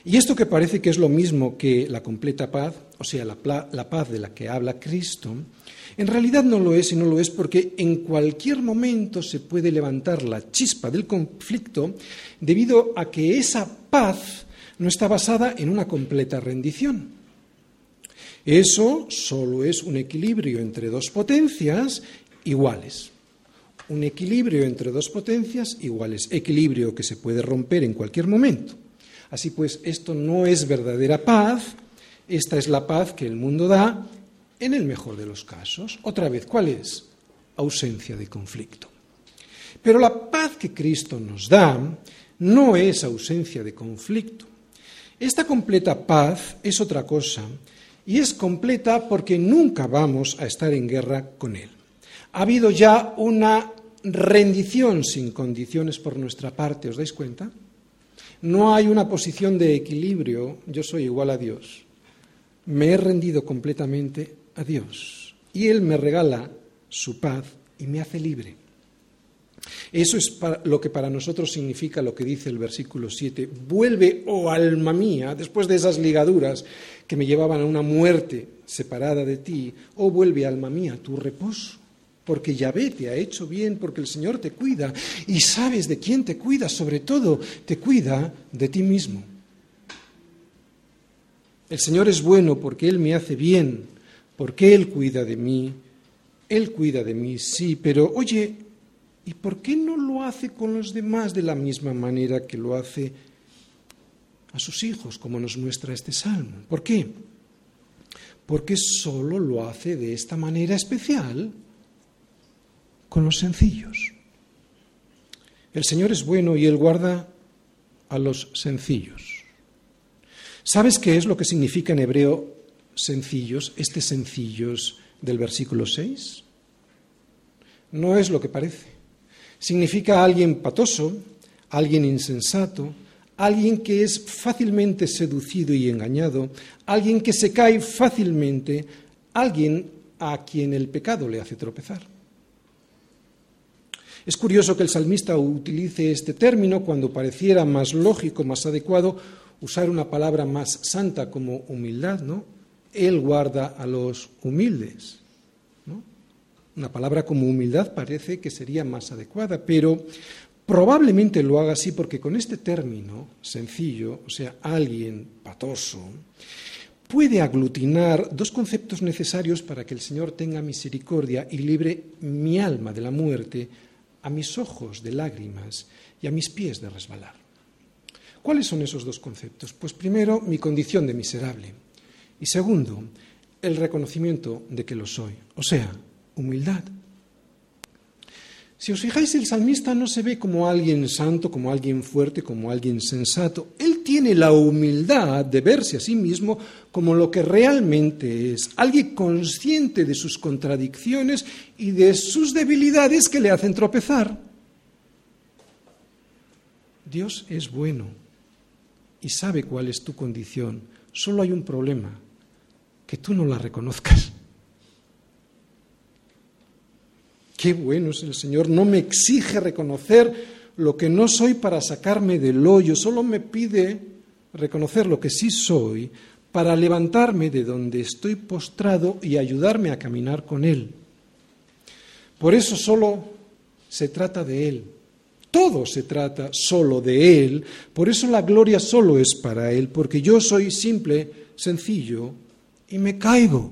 Y esto que parece que es lo mismo que la completa paz, o sea, la, paz de la que habla Cristo, en realidad no lo es y no lo es porque en cualquier momento se puede levantar la chispa del conflicto debido a que esa paz no está basada en una completa rendición. Eso solo es un equilibrio entre dos potencias iguales. Un equilibrio entre dos potencias iguales. Equilibrio que se puede romper en cualquier momento. Así pues, esto no es verdadera paz, esta es la paz que el mundo da en el mejor de los casos. Otra vez, ¿cuál es? Ausencia de conflicto. Pero la paz que Cristo nos da no es ausencia de conflicto. Esta completa paz es otra cosa y es completa porque nunca vamos a estar en guerra con Él. Ha habido ya una rendición sin condiciones por nuestra parte, ¿os dais cuenta? No hay una posición de equilibrio, yo soy igual a Dios. Me he rendido completamente a Dios y Él me regala su paz y me hace libre. Eso es lo que para nosotros significa lo que dice el versículo 7. Vuelve, oh alma mía, después de esas ligaduras que me llevaban a una muerte separada de ti, oh vuelve, alma mía, tu reposo porque Yahvé te ha hecho bien, porque el Señor te cuida y sabes de quién te cuida, sobre todo te cuida de ti mismo. El Señor es bueno porque Él me hace bien, porque Él cuida de mí, Él cuida de mí, sí, pero oye, ¿y por qué no lo hace con los demás de la misma manera que lo hace a sus hijos, como nos muestra este salmo? ¿Por qué? Porque solo lo hace de esta manera especial con los sencillos. El Señor es bueno y Él guarda a los sencillos. ¿Sabes qué es lo que significa en hebreo sencillos, este sencillos del versículo 6? No es lo que parece. Significa alguien patoso, alguien insensato, alguien que es fácilmente seducido y engañado, alguien que se cae fácilmente, alguien a quien el pecado le hace tropezar. Es curioso que el salmista utilice este término cuando pareciera más lógico, más adecuado usar una palabra más santa como humildad, ¿no? Él guarda a los humildes. ¿no? Una palabra como humildad parece que sería más adecuada, pero probablemente lo haga así porque con este término sencillo, o sea, alguien patoso, puede aglutinar dos conceptos necesarios para que el Señor tenga misericordia y libre mi alma de la muerte a mis ojos de lágrimas y a mis pies de resbalar. ¿Cuáles son esos dos conceptos? Pues primero, mi condición de miserable. Y segundo, el reconocimiento de que lo soy, o sea, humildad. Si os fijáis, el salmista no se ve como alguien santo, como alguien fuerte, como alguien sensato. Él tiene la humildad de verse a sí mismo como lo que realmente es, alguien consciente de sus contradicciones y de sus debilidades que le hacen tropezar. Dios es bueno y sabe cuál es tu condición. Solo hay un problema, que tú no la reconozcas. Qué bueno es el Señor, no me exige reconocer lo que no soy para sacarme del hoyo, solo me pide reconocer lo que sí soy para levantarme de donde estoy postrado y ayudarme a caminar con Él. Por eso solo se trata de Él. Todo se trata solo de Él. Por eso la gloria solo es para Él, porque yo soy simple, sencillo y me caigo.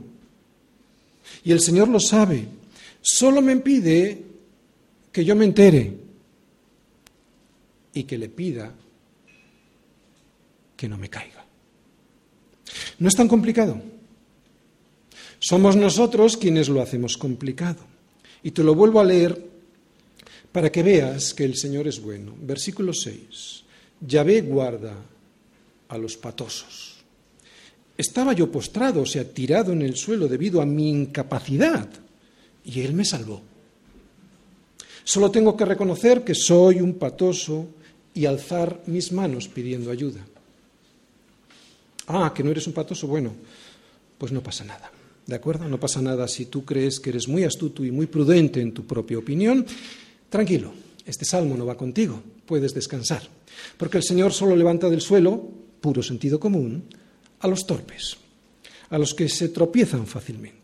Y el Señor lo sabe. Solo me pide que yo me entere y que le pida que no me caiga. No es tan complicado. Somos nosotros quienes lo hacemos complicado. Y te lo vuelvo a leer para que veas que el Señor es bueno. Versículo 6. Yahvé guarda a los patosos. Estaba yo postrado, o sea, tirado en el suelo debido a mi incapacidad, y Él me salvó. Solo tengo que reconocer que soy un patoso y alzar mis manos pidiendo ayuda. Ah, que no eres un patoso, bueno, pues no pasa nada. ¿De acuerdo? No pasa nada si tú crees que eres muy astuto y muy prudente en tu propia opinión. Tranquilo, este salmo no va contigo, puedes descansar. Porque el Señor solo levanta del suelo, puro sentido común, a los torpes, a los que se tropiezan fácilmente.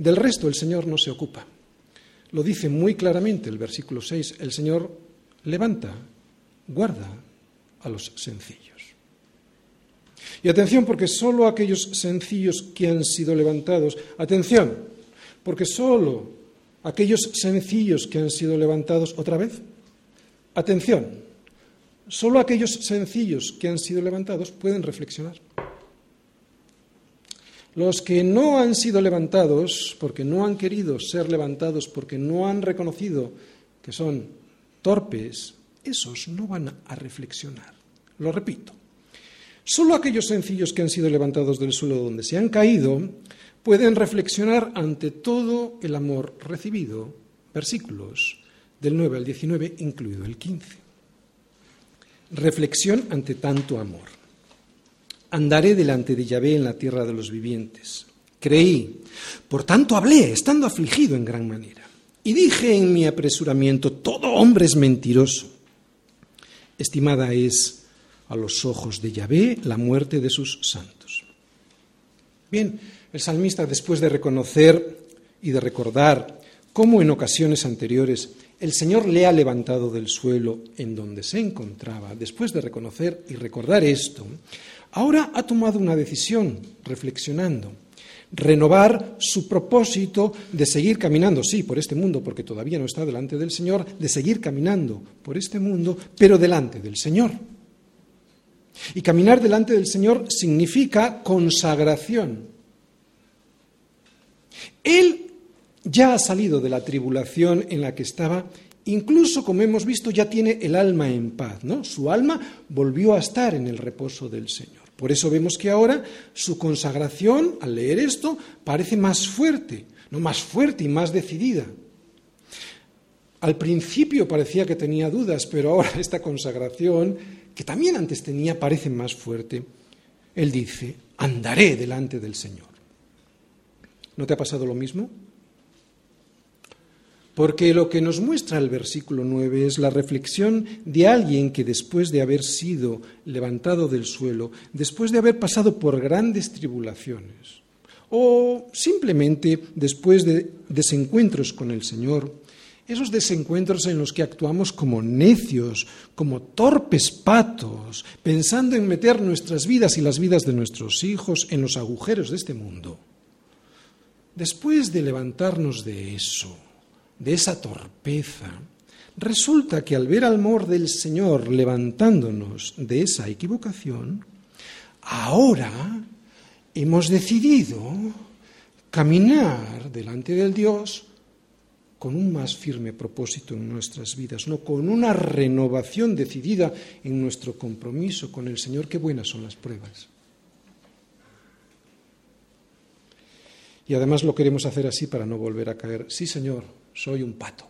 Del resto el Señor no se ocupa. Lo dice muy claramente el versículo 6, el Señor levanta, guarda a los sencillos. Y atención, porque solo aquellos sencillos que han sido levantados, atención, porque solo aquellos sencillos que han sido levantados otra vez, atención, solo aquellos sencillos que han sido levantados pueden reflexionar. Los que no han sido levantados, porque no han querido ser levantados, porque no han reconocido que son torpes, esos no van a reflexionar. Lo repito, Solo aquellos sencillos que han sido levantados del suelo donde se han caído pueden reflexionar ante todo el amor recibido. Versículos del 9 al 19, incluido el 15. Reflexión ante tanto amor. Andaré delante de Yahvé en la tierra de los vivientes. Creí, por tanto hablé, estando afligido en gran manera. Y dije en mi apresuramiento, todo hombre es mentiroso. Estimada es a los ojos de Yahvé la muerte de sus santos. Bien, el salmista, después de reconocer y de recordar cómo en ocasiones anteriores el Señor le ha levantado del suelo en donde se encontraba, después de reconocer y recordar esto, ahora ha tomado una decisión, reflexionando, renovar su propósito de seguir caminando, sí, por este mundo, porque todavía no está delante del Señor, de seguir caminando por este mundo, pero delante del Señor. Y caminar delante del Señor significa consagración. Él ya ha salido de la tribulación en la que estaba, incluso como hemos visto ya tiene el alma en paz, ¿no? Su alma volvió a estar en el reposo del Señor. Por eso vemos que ahora su consagración, al leer esto, parece más fuerte, no más fuerte y más decidida. Al principio parecía que tenía dudas, pero ahora esta consagración que también antes tenía, parece más fuerte, él dice, andaré delante del Señor. ¿No te ha pasado lo mismo? Porque lo que nos muestra el versículo 9 es la reflexión de alguien que después de haber sido levantado del suelo, después de haber pasado por grandes tribulaciones, o simplemente después de desencuentros con el Señor, esos desencuentros en los que actuamos como necios, como torpes patos, pensando en meter nuestras vidas y las vidas de nuestros hijos en los agujeros de este mundo. Después de levantarnos de eso, de esa torpeza, resulta que al ver al amor del Señor levantándonos de esa equivocación, ahora hemos decidido caminar delante del Dios con un más firme propósito en nuestras vidas, no con una renovación decidida en nuestro compromiso con el Señor. Qué buenas son las pruebas. Y además lo queremos hacer así para no volver a caer. Sí, Señor, soy un pato.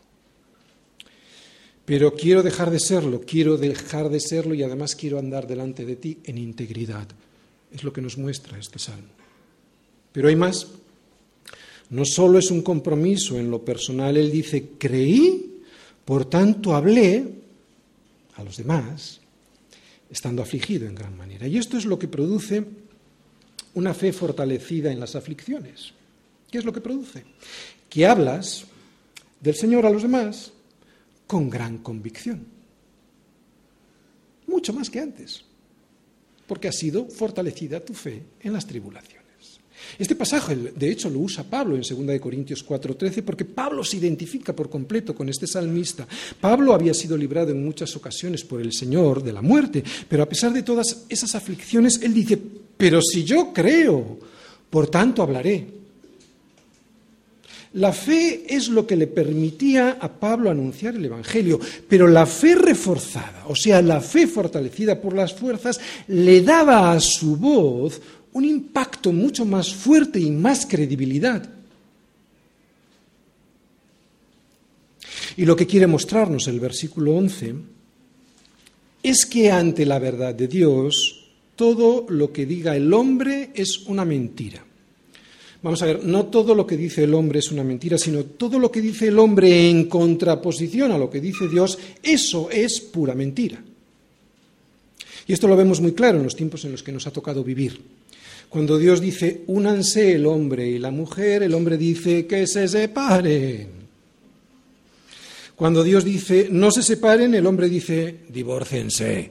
Pero quiero dejar de serlo, quiero dejar de serlo y además quiero andar delante de ti en integridad. Es lo que nos muestra este salmo. Pero hay más. No solo es un compromiso en lo personal, él dice, creí, por tanto hablé a los demás, estando afligido en gran manera. Y esto es lo que produce una fe fortalecida en las aflicciones. ¿Qué es lo que produce? Que hablas del Señor a los demás con gran convicción. Mucho más que antes, porque ha sido fortalecida tu fe en las tribulaciones. Este pasaje, de hecho, lo usa Pablo en 2 Corintios 4:13 porque Pablo se identifica por completo con este salmista. Pablo había sido librado en muchas ocasiones por el Señor de la muerte, pero a pesar de todas esas aflicciones, él dice, pero si yo creo, por tanto hablaré. La fe es lo que le permitía a Pablo anunciar el Evangelio, pero la fe reforzada, o sea, la fe fortalecida por las fuerzas, le daba a su voz un impacto mucho más fuerte y más credibilidad. Y lo que quiere mostrarnos el versículo 11 es que ante la verdad de Dios, todo lo que diga el hombre es una mentira. Vamos a ver, no todo lo que dice el hombre es una mentira, sino todo lo que dice el hombre en contraposición a lo que dice Dios, eso es pura mentira. Y esto lo vemos muy claro en los tiempos en los que nos ha tocado vivir. Cuando Dios dice, únanse el hombre y la mujer, el hombre dice que se separen. Cuando Dios dice, no se separen, el hombre dice, divórcense.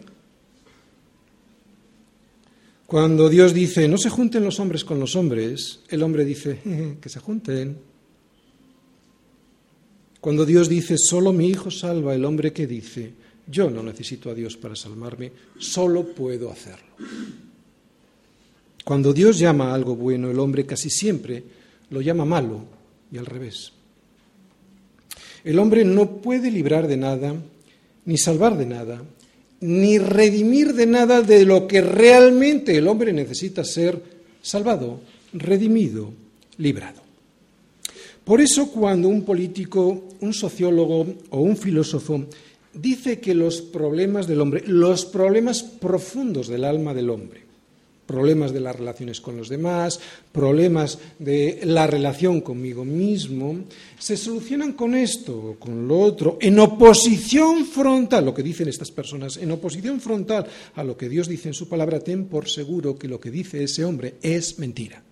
Cuando Dios dice, no se junten los hombres con los hombres, el hombre dice, que se junten. Cuando Dios dice, solo mi hijo salva, el hombre que dice, yo no necesito a Dios para salvarme, solo puedo hacerlo. Cuando Dios llama a algo bueno, el hombre casi siempre lo llama malo y al revés. El hombre no puede librar de nada, ni salvar de nada, ni redimir de nada de lo que realmente el hombre necesita ser salvado, redimido, librado. Por eso cuando un político, un sociólogo o un filósofo dice que los problemas del hombre, los problemas profundos del alma del hombre, problemas de las relaciones con los demás, problemas de la relación conmigo mismo, se solucionan con esto o con lo otro, en oposición frontal, lo que dicen estas personas, en oposición frontal a lo que Dios dice en su palabra, ten por seguro que lo que dice ese hombre es mentira.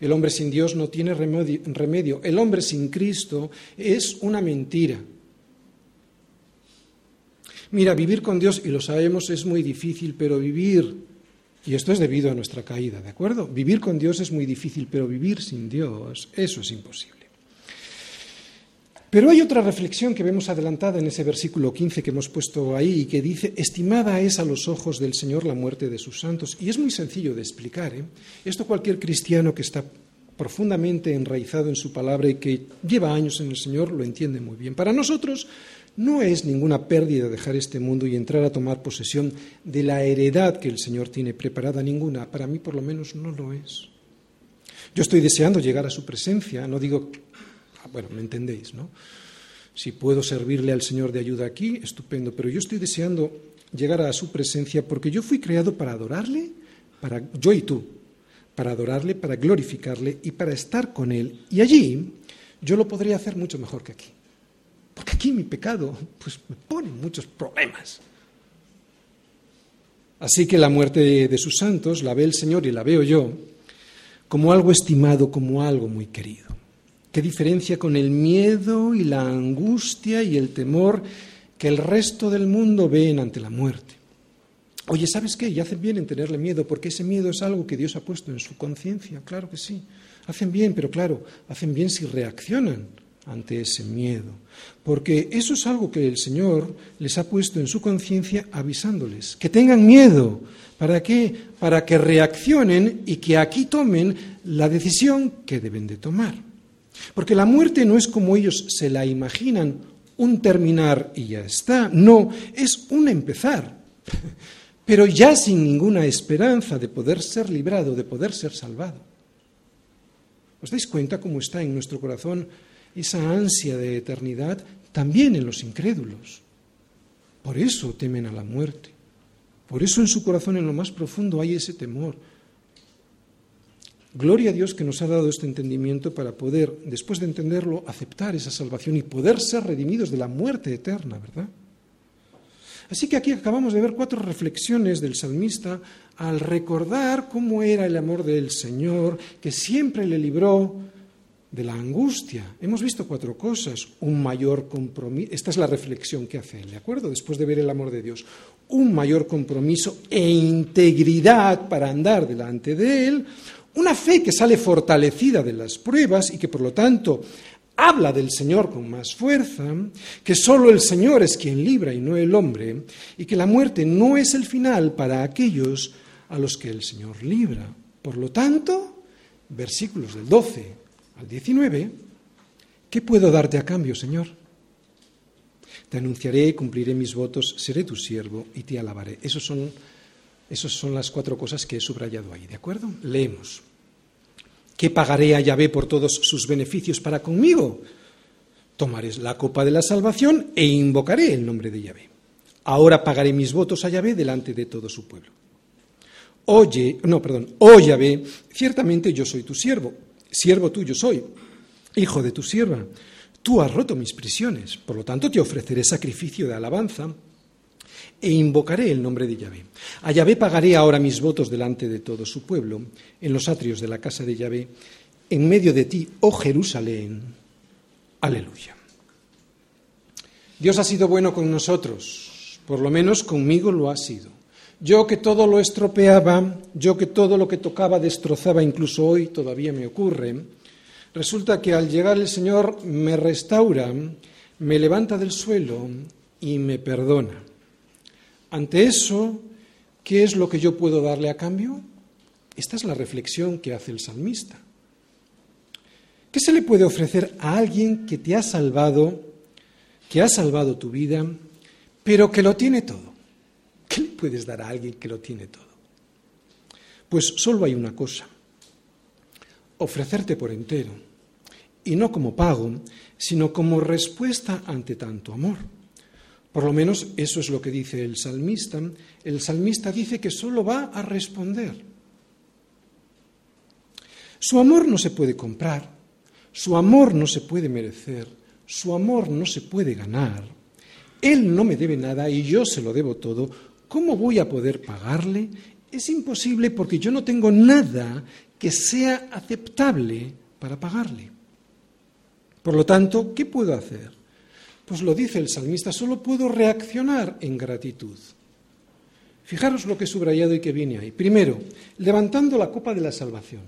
El hombre sin Dios no tiene remedio, el hombre sin Cristo es una mentira. Mira, vivir con Dios, y lo sabemos, es muy difícil, pero vivir y esto es debido a nuestra caída, ¿de acuerdo? Vivir con Dios es muy difícil, pero vivir sin Dios, eso es imposible. Pero hay otra reflexión que vemos adelantada en ese versículo 15 que hemos puesto ahí y que dice, estimada es a los ojos del Señor la muerte de sus santos. Y es muy sencillo de explicar. ¿eh? Esto cualquier cristiano que está profundamente enraizado en su palabra y que lleva años en el Señor lo entiende muy bien. Para nosotros no es ninguna pérdida dejar este mundo y entrar a tomar posesión de la heredad que el Señor tiene preparada, ninguna. Para mí por lo menos no lo es. Yo estoy deseando llegar a su presencia, no digo, ah, bueno, me entendéis, ¿no? Si puedo servirle al Señor de ayuda aquí, estupendo, pero yo estoy deseando llegar a su presencia porque yo fui creado para adorarle, para yo y tú, para adorarle, para glorificarle y para estar con él. Y allí yo lo podría hacer mucho mejor que aquí. Porque aquí mi pecado pues, me pone muchos problemas. Así que la muerte de sus santos la ve el Señor y la veo yo como algo estimado, como algo muy querido. ¿Qué diferencia con el miedo y la angustia y el temor que el resto del mundo ven ante la muerte? Oye, ¿sabes qué? Y hacen bien en tenerle miedo, porque ese miedo es algo que Dios ha puesto en su conciencia, claro que sí. Hacen bien, pero claro, hacen bien si reaccionan ante ese miedo, porque eso es algo que el Señor les ha puesto en su conciencia avisándoles, que tengan miedo. ¿Para qué? Para que reaccionen y que aquí tomen la decisión que deben de tomar. Porque la muerte no es como ellos se la imaginan, un terminar y ya está. No, es un empezar, pero ya sin ninguna esperanza de poder ser librado, de poder ser salvado. ¿Os dais cuenta cómo está en nuestro corazón esa ansia de eternidad también en los incrédulos. Por eso temen a la muerte. Por eso en su corazón, en lo más profundo, hay ese temor. Gloria a Dios que nos ha dado este entendimiento para poder, después de entenderlo, aceptar esa salvación y poder ser redimidos de la muerte eterna, ¿verdad? Así que aquí acabamos de ver cuatro reflexiones del salmista al recordar cómo era el amor del Señor, que siempre le libró de la angustia. Hemos visto cuatro cosas. Un mayor compromiso. Esta es la reflexión que hace él, ¿de acuerdo? Después de ver el amor de Dios. Un mayor compromiso e integridad para andar delante de él. Una fe que sale fortalecida de las pruebas y que por lo tanto habla del Señor con más fuerza, que solo el Señor es quien libra y no el hombre, y que la muerte no es el final para aquellos a los que el Señor libra. Por lo tanto, versículos del 12 al 19, ¿qué puedo darte a cambio, Señor? Te anunciaré, cumpliré mis votos, seré tu siervo y te alabaré. Son Esas son las cuatro cosas que he subrayado ahí, ¿de acuerdo? Leemos. ¿Qué pagaré a Yahvé por todos sus beneficios para conmigo? Tomaré la copa de la salvación e invocaré el nombre de Yahvé. Ahora pagaré mis votos a Yahvé delante de todo su pueblo. Oye, no, perdón, oh Yahvé, ciertamente yo soy tu siervo, siervo tuyo soy, hijo de tu sierva. Tú has roto mis prisiones, por lo tanto te ofreceré sacrificio de alabanza e invocaré el nombre de Yahvé. A Yahvé pagaré ahora mis votos delante de todo su pueblo, en los atrios de la casa de Yahvé, en medio de ti, oh Jerusalén. Aleluya. Dios ha sido bueno con nosotros, por lo menos conmigo lo ha sido. Yo que todo lo estropeaba, yo que todo lo que tocaba destrozaba, incluso hoy todavía me ocurre, resulta que al llegar el Señor me restaura, me levanta del suelo y me perdona. Ante eso, ¿qué es lo que yo puedo darle a cambio? Esta es la reflexión que hace el salmista. ¿Qué se le puede ofrecer a alguien que te ha salvado, que ha salvado tu vida, pero que lo tiene todo? ¿Qué le puedes dar a alguien que lo tiene todo? Pues solo hay una cosa, ofrecerte por entero, y no como pago, sino como respuesta ante tanto amor. Por lo menos eso es lo que dice el salmista. El salmista dice que solo va a responder. Su amor no se puede comprar, su amor no se puede merecer, su amor no se puede ganar. Él no me debe nada y yo se lo debo todo. ¿Cómo voy a poder pagarle? Es imposible porque yo no tengo nada que sea aceptable para pagarle. Por lo tanto, ¿qué puedo hacer? Pues lo dice el salmista, solo puedo reaccionar en gratitud. Fijaros lo que he subrayado y que viene ahí. Primero, levantando la copa de la salvación.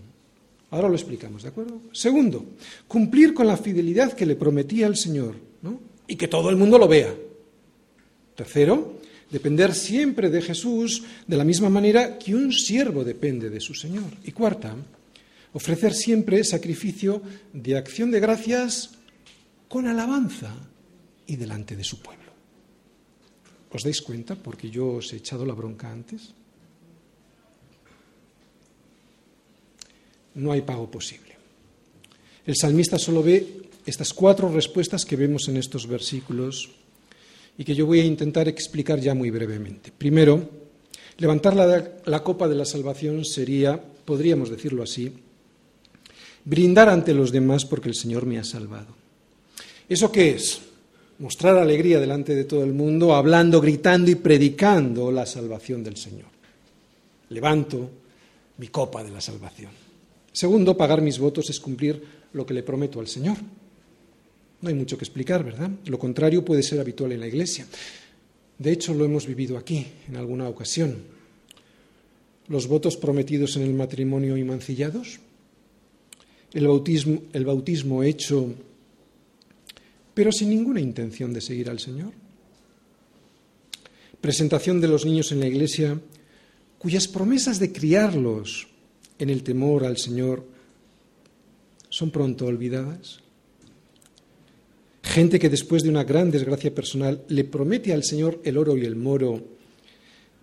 Ahora lo explicamos, ¿de acuerdo? Segundo, cumplir con la fidelidad que le prometía el Señor, ¿no? Y que todo el mundo lo vea. Tercero, depender siempre de Jesús de la misma manera que un siervo depende de su Señor. Y cuarta, ofrecer siempre sacrificio de acción de gracias con alabanza y delante de su pueblo. ¿Os dais cuenta? Porque yo os he echado la bronca antes. No hay pago posible. El salmista solo ve estas cuatro respuestas que vemos en estos versículos y que yo voy a intentar explicar ya muy brevemente. Primero, levantar la, copa de la salvación sería, podríamos decirlo así, brindar ante los demás porque el Señor me ha salvado. ¿Eso qué es? mostrar alegría delante de todo el mundo, hablando, gritando y predicando la salvación del Señor. Levanto mi copa de la salvación. Segundo, pagar mis votos es cumplir lo que le prometo al Señor. No hay mucho que explicar, ¿verdad? Lo contrario puede ser habitual en la Iglesia. De hecho, lo hemos vivido aquí en alguna ocasión. Los votos prometidos en el matrimonio y mancillados, el bautismo, el bautismo hecho pero sin ninguna intención de seguir al Señor. Presentación de los niños en la iglesia cuyas promesas de criarlos en el temor al Señor son pronto olvidadas. Gente que después de una gran desgracia personal le promete al Señor el oro y el moro,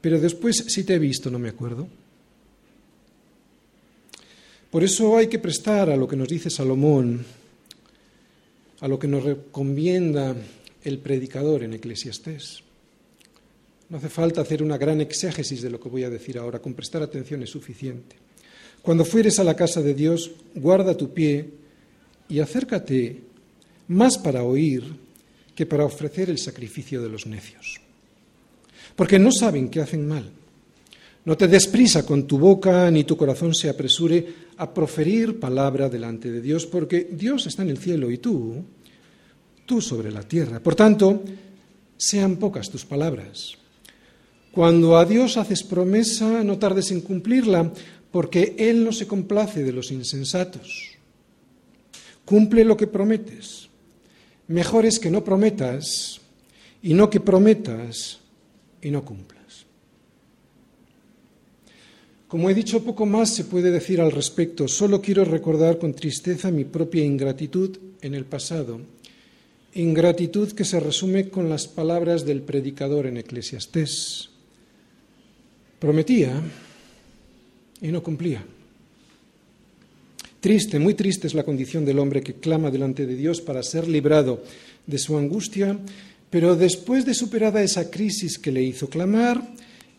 pero después si te he visto no me acuerdo. Por eso hay que prestar a lo que nos dice Salomón a lo que nos recomienda el predicador en Eclesiastés. No hace falta hacer una gran exégesis de lo que voy a decir ahora, con prestar atención es suficiente. Cuando fueres a la casa de Dios, guarda tu pie y acércate más para oír que para ofrecer el sacrificio de los necios. Porque no saben que hacen mal. No te des prisa con tu boca, ni tu corazón se apresure a proferir palabra delante de Dios, porque Dios está en el cielo y tú, tú sobre la tierra. Por tanto, sean pocas tus palabras. Cuando a Dios haces promesa, no tardes en cumplirla, porque Él no se complace de los insensatos. Cumple lo que prometes. Mejor es que no prometas y no que prometas y no cumplas. Como he dicho, poco más se puede decir al respecto. Solo quiero recordar con tristeza mi propia ingratitud en el pasado. Ingratitud que se resume con las palabras del predicador en Eclesiastés. Prometía y no cumplía. Triste, muy triste es la condición del hombre que clama delante de Dios para ser librado de su angustia, pero después de superada esa crisis que le hizo clamar,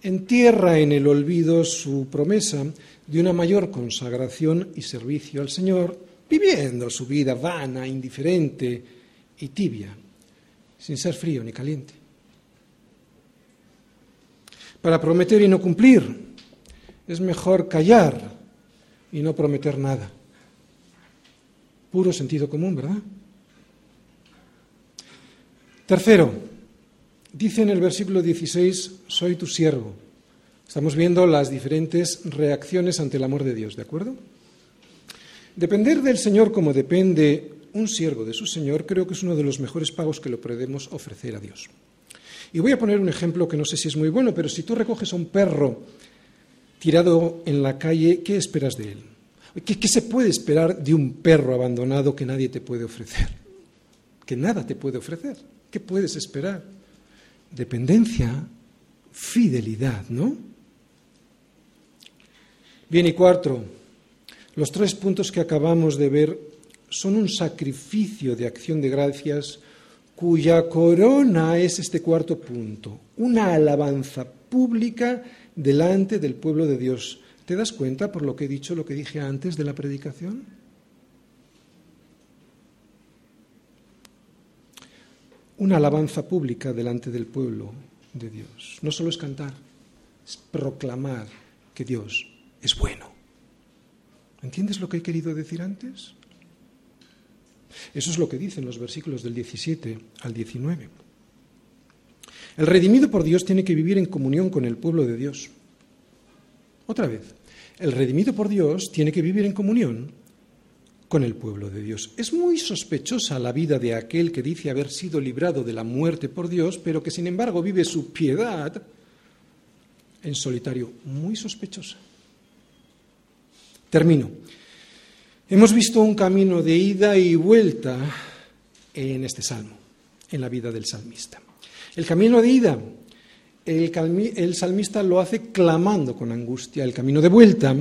entierra en el olvido su promesa de una mayor consagración y servicio al Señor, viviendo su vida vana, indiferente y tibia, sin ser frío ni caliente. Para prometer y no cumplir, es mejor callar y no prometer nada. Puro sentido común, ¿verdad? Tercero, dice en el versículo 16, soy tu siervo. Estamos viendo las diferentes reacciones ante el amor de Dios, ¿de acuerdo? Depender del Señor como depende un siervo de su Señor creo que es uno de los mejores pagos que le podemos ofrecer a Dios. Y voy a poner un ejemplo que no sé si es muy bueno, pero si tú recoges a un perro tirado en la calle, ¿qué esperas de él? ¿Qué, se puede esperar de un perro abandonado que nadie te puede ofrecer? Que nada te puede ofrecer. ¿Qué puedes esperar? Dependencia, fidelidad, ¿no? Bien, y cuarto, los tres puntos que acabamos de ver son un sacrificio de acción de gracias cuya corona es este cuarto punto, una alabanza pública delante del pueblo de Dios. ¿Te das cuenta por lo que he dicho, lo que dije antes de la predicación? Una alabanza pública delante del pueblo de Dios. No solo es cantar, es proclamar que Dios es bueno. ¿Entiendes lo que he querido decir antes? Eso es lo que dicen los versículos del 17 al 19. El redimido por Dios tiene que vivir en comunión con el pueblo de Dios. Otra vez, el redimido por Dios tiene que vivir en comunión con el pueblo de Dios. Es muy sospechosa la vida de aquel que dice haber sido librado de la muerte por Dios, pero que sin embargo vive su piedad en solitario. Muy sospechosa. Termino. Hemos visto un camino de ida y vuelta en este salmo, en la vida del salmista. El camino de ida, el, salmista lo hace clamando con angustia. El camino de vuelta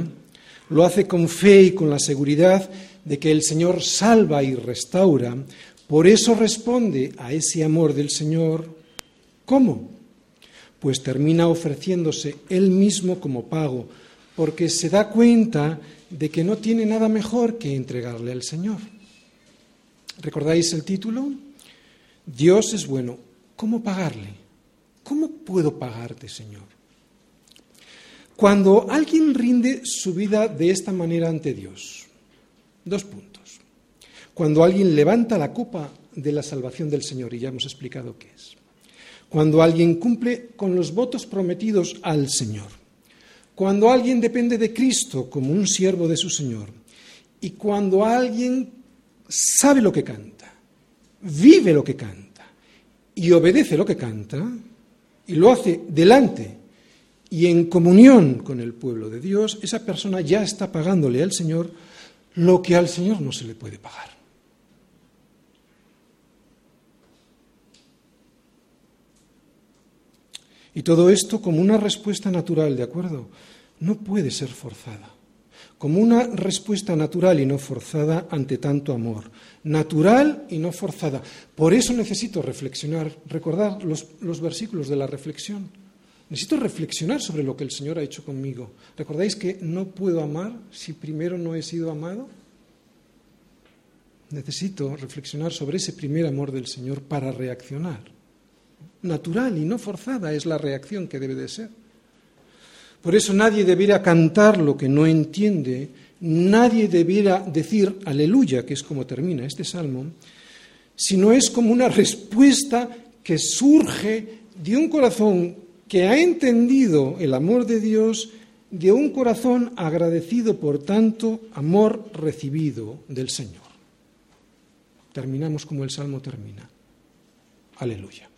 lo hace con fe y con la seguridad de que el Señor salva y restaura. Por eso responde a ese amor del Señor. ¿Cómo? Pues termina ofreciéndose él mismo como pago, porque se da cuenta de que no tiene nada mejor que entregarle al Señor. ¿Recordáis el título? Dios es bueno. ¿Cómo pagarle? ¿Cómo puedo pagarte, Señor? Cuando alguien rinde su vida de esta manera ante Dios, dos puntos. Cuando alguien levanta la copa de la salvación del Señor, y ya hemos explicado qué es. Cuando alguien cumple con los votos prometidos al Señor. Cuando alguien depende de Cristo como un siervo de su Señor y cuando alguien sabe lo que canta, vive lo que canta y obedece lo que canta y lo hace delante y en comunión con el pueblo de Dios, esa persona ya está pagándole al Señor lo que al Señor no se le puede pagar. Y todo esto como una respuesta natural, ¿de acuerdo? No puede ser forzada. Como una respuesta natural y no forzada ante tanto amor. Natural y no forzada. Por eso necesito reflexionar, recordar los, los versículos de la reflexión. Necesito reflexionar sobre lo que el Señor ha hecho conmigo. ¿Recordáis que no puedo amar si primero no he sido amado? Necesito reflexionar sobre ese primer amor del Señor para reaccionar natural y no forzada es la reacción que debe de ser. Por eso nadie debiera cantar lo que no entiende, nadie debiera decir aleluya, que es como termina este salmo, sino es como una respuesta que surge de un corazón que ha entendido el amor de Dios, de un corazón agradecido por tanto amor recibido del Señor. Terminamos como el salmo termina. Aleluya.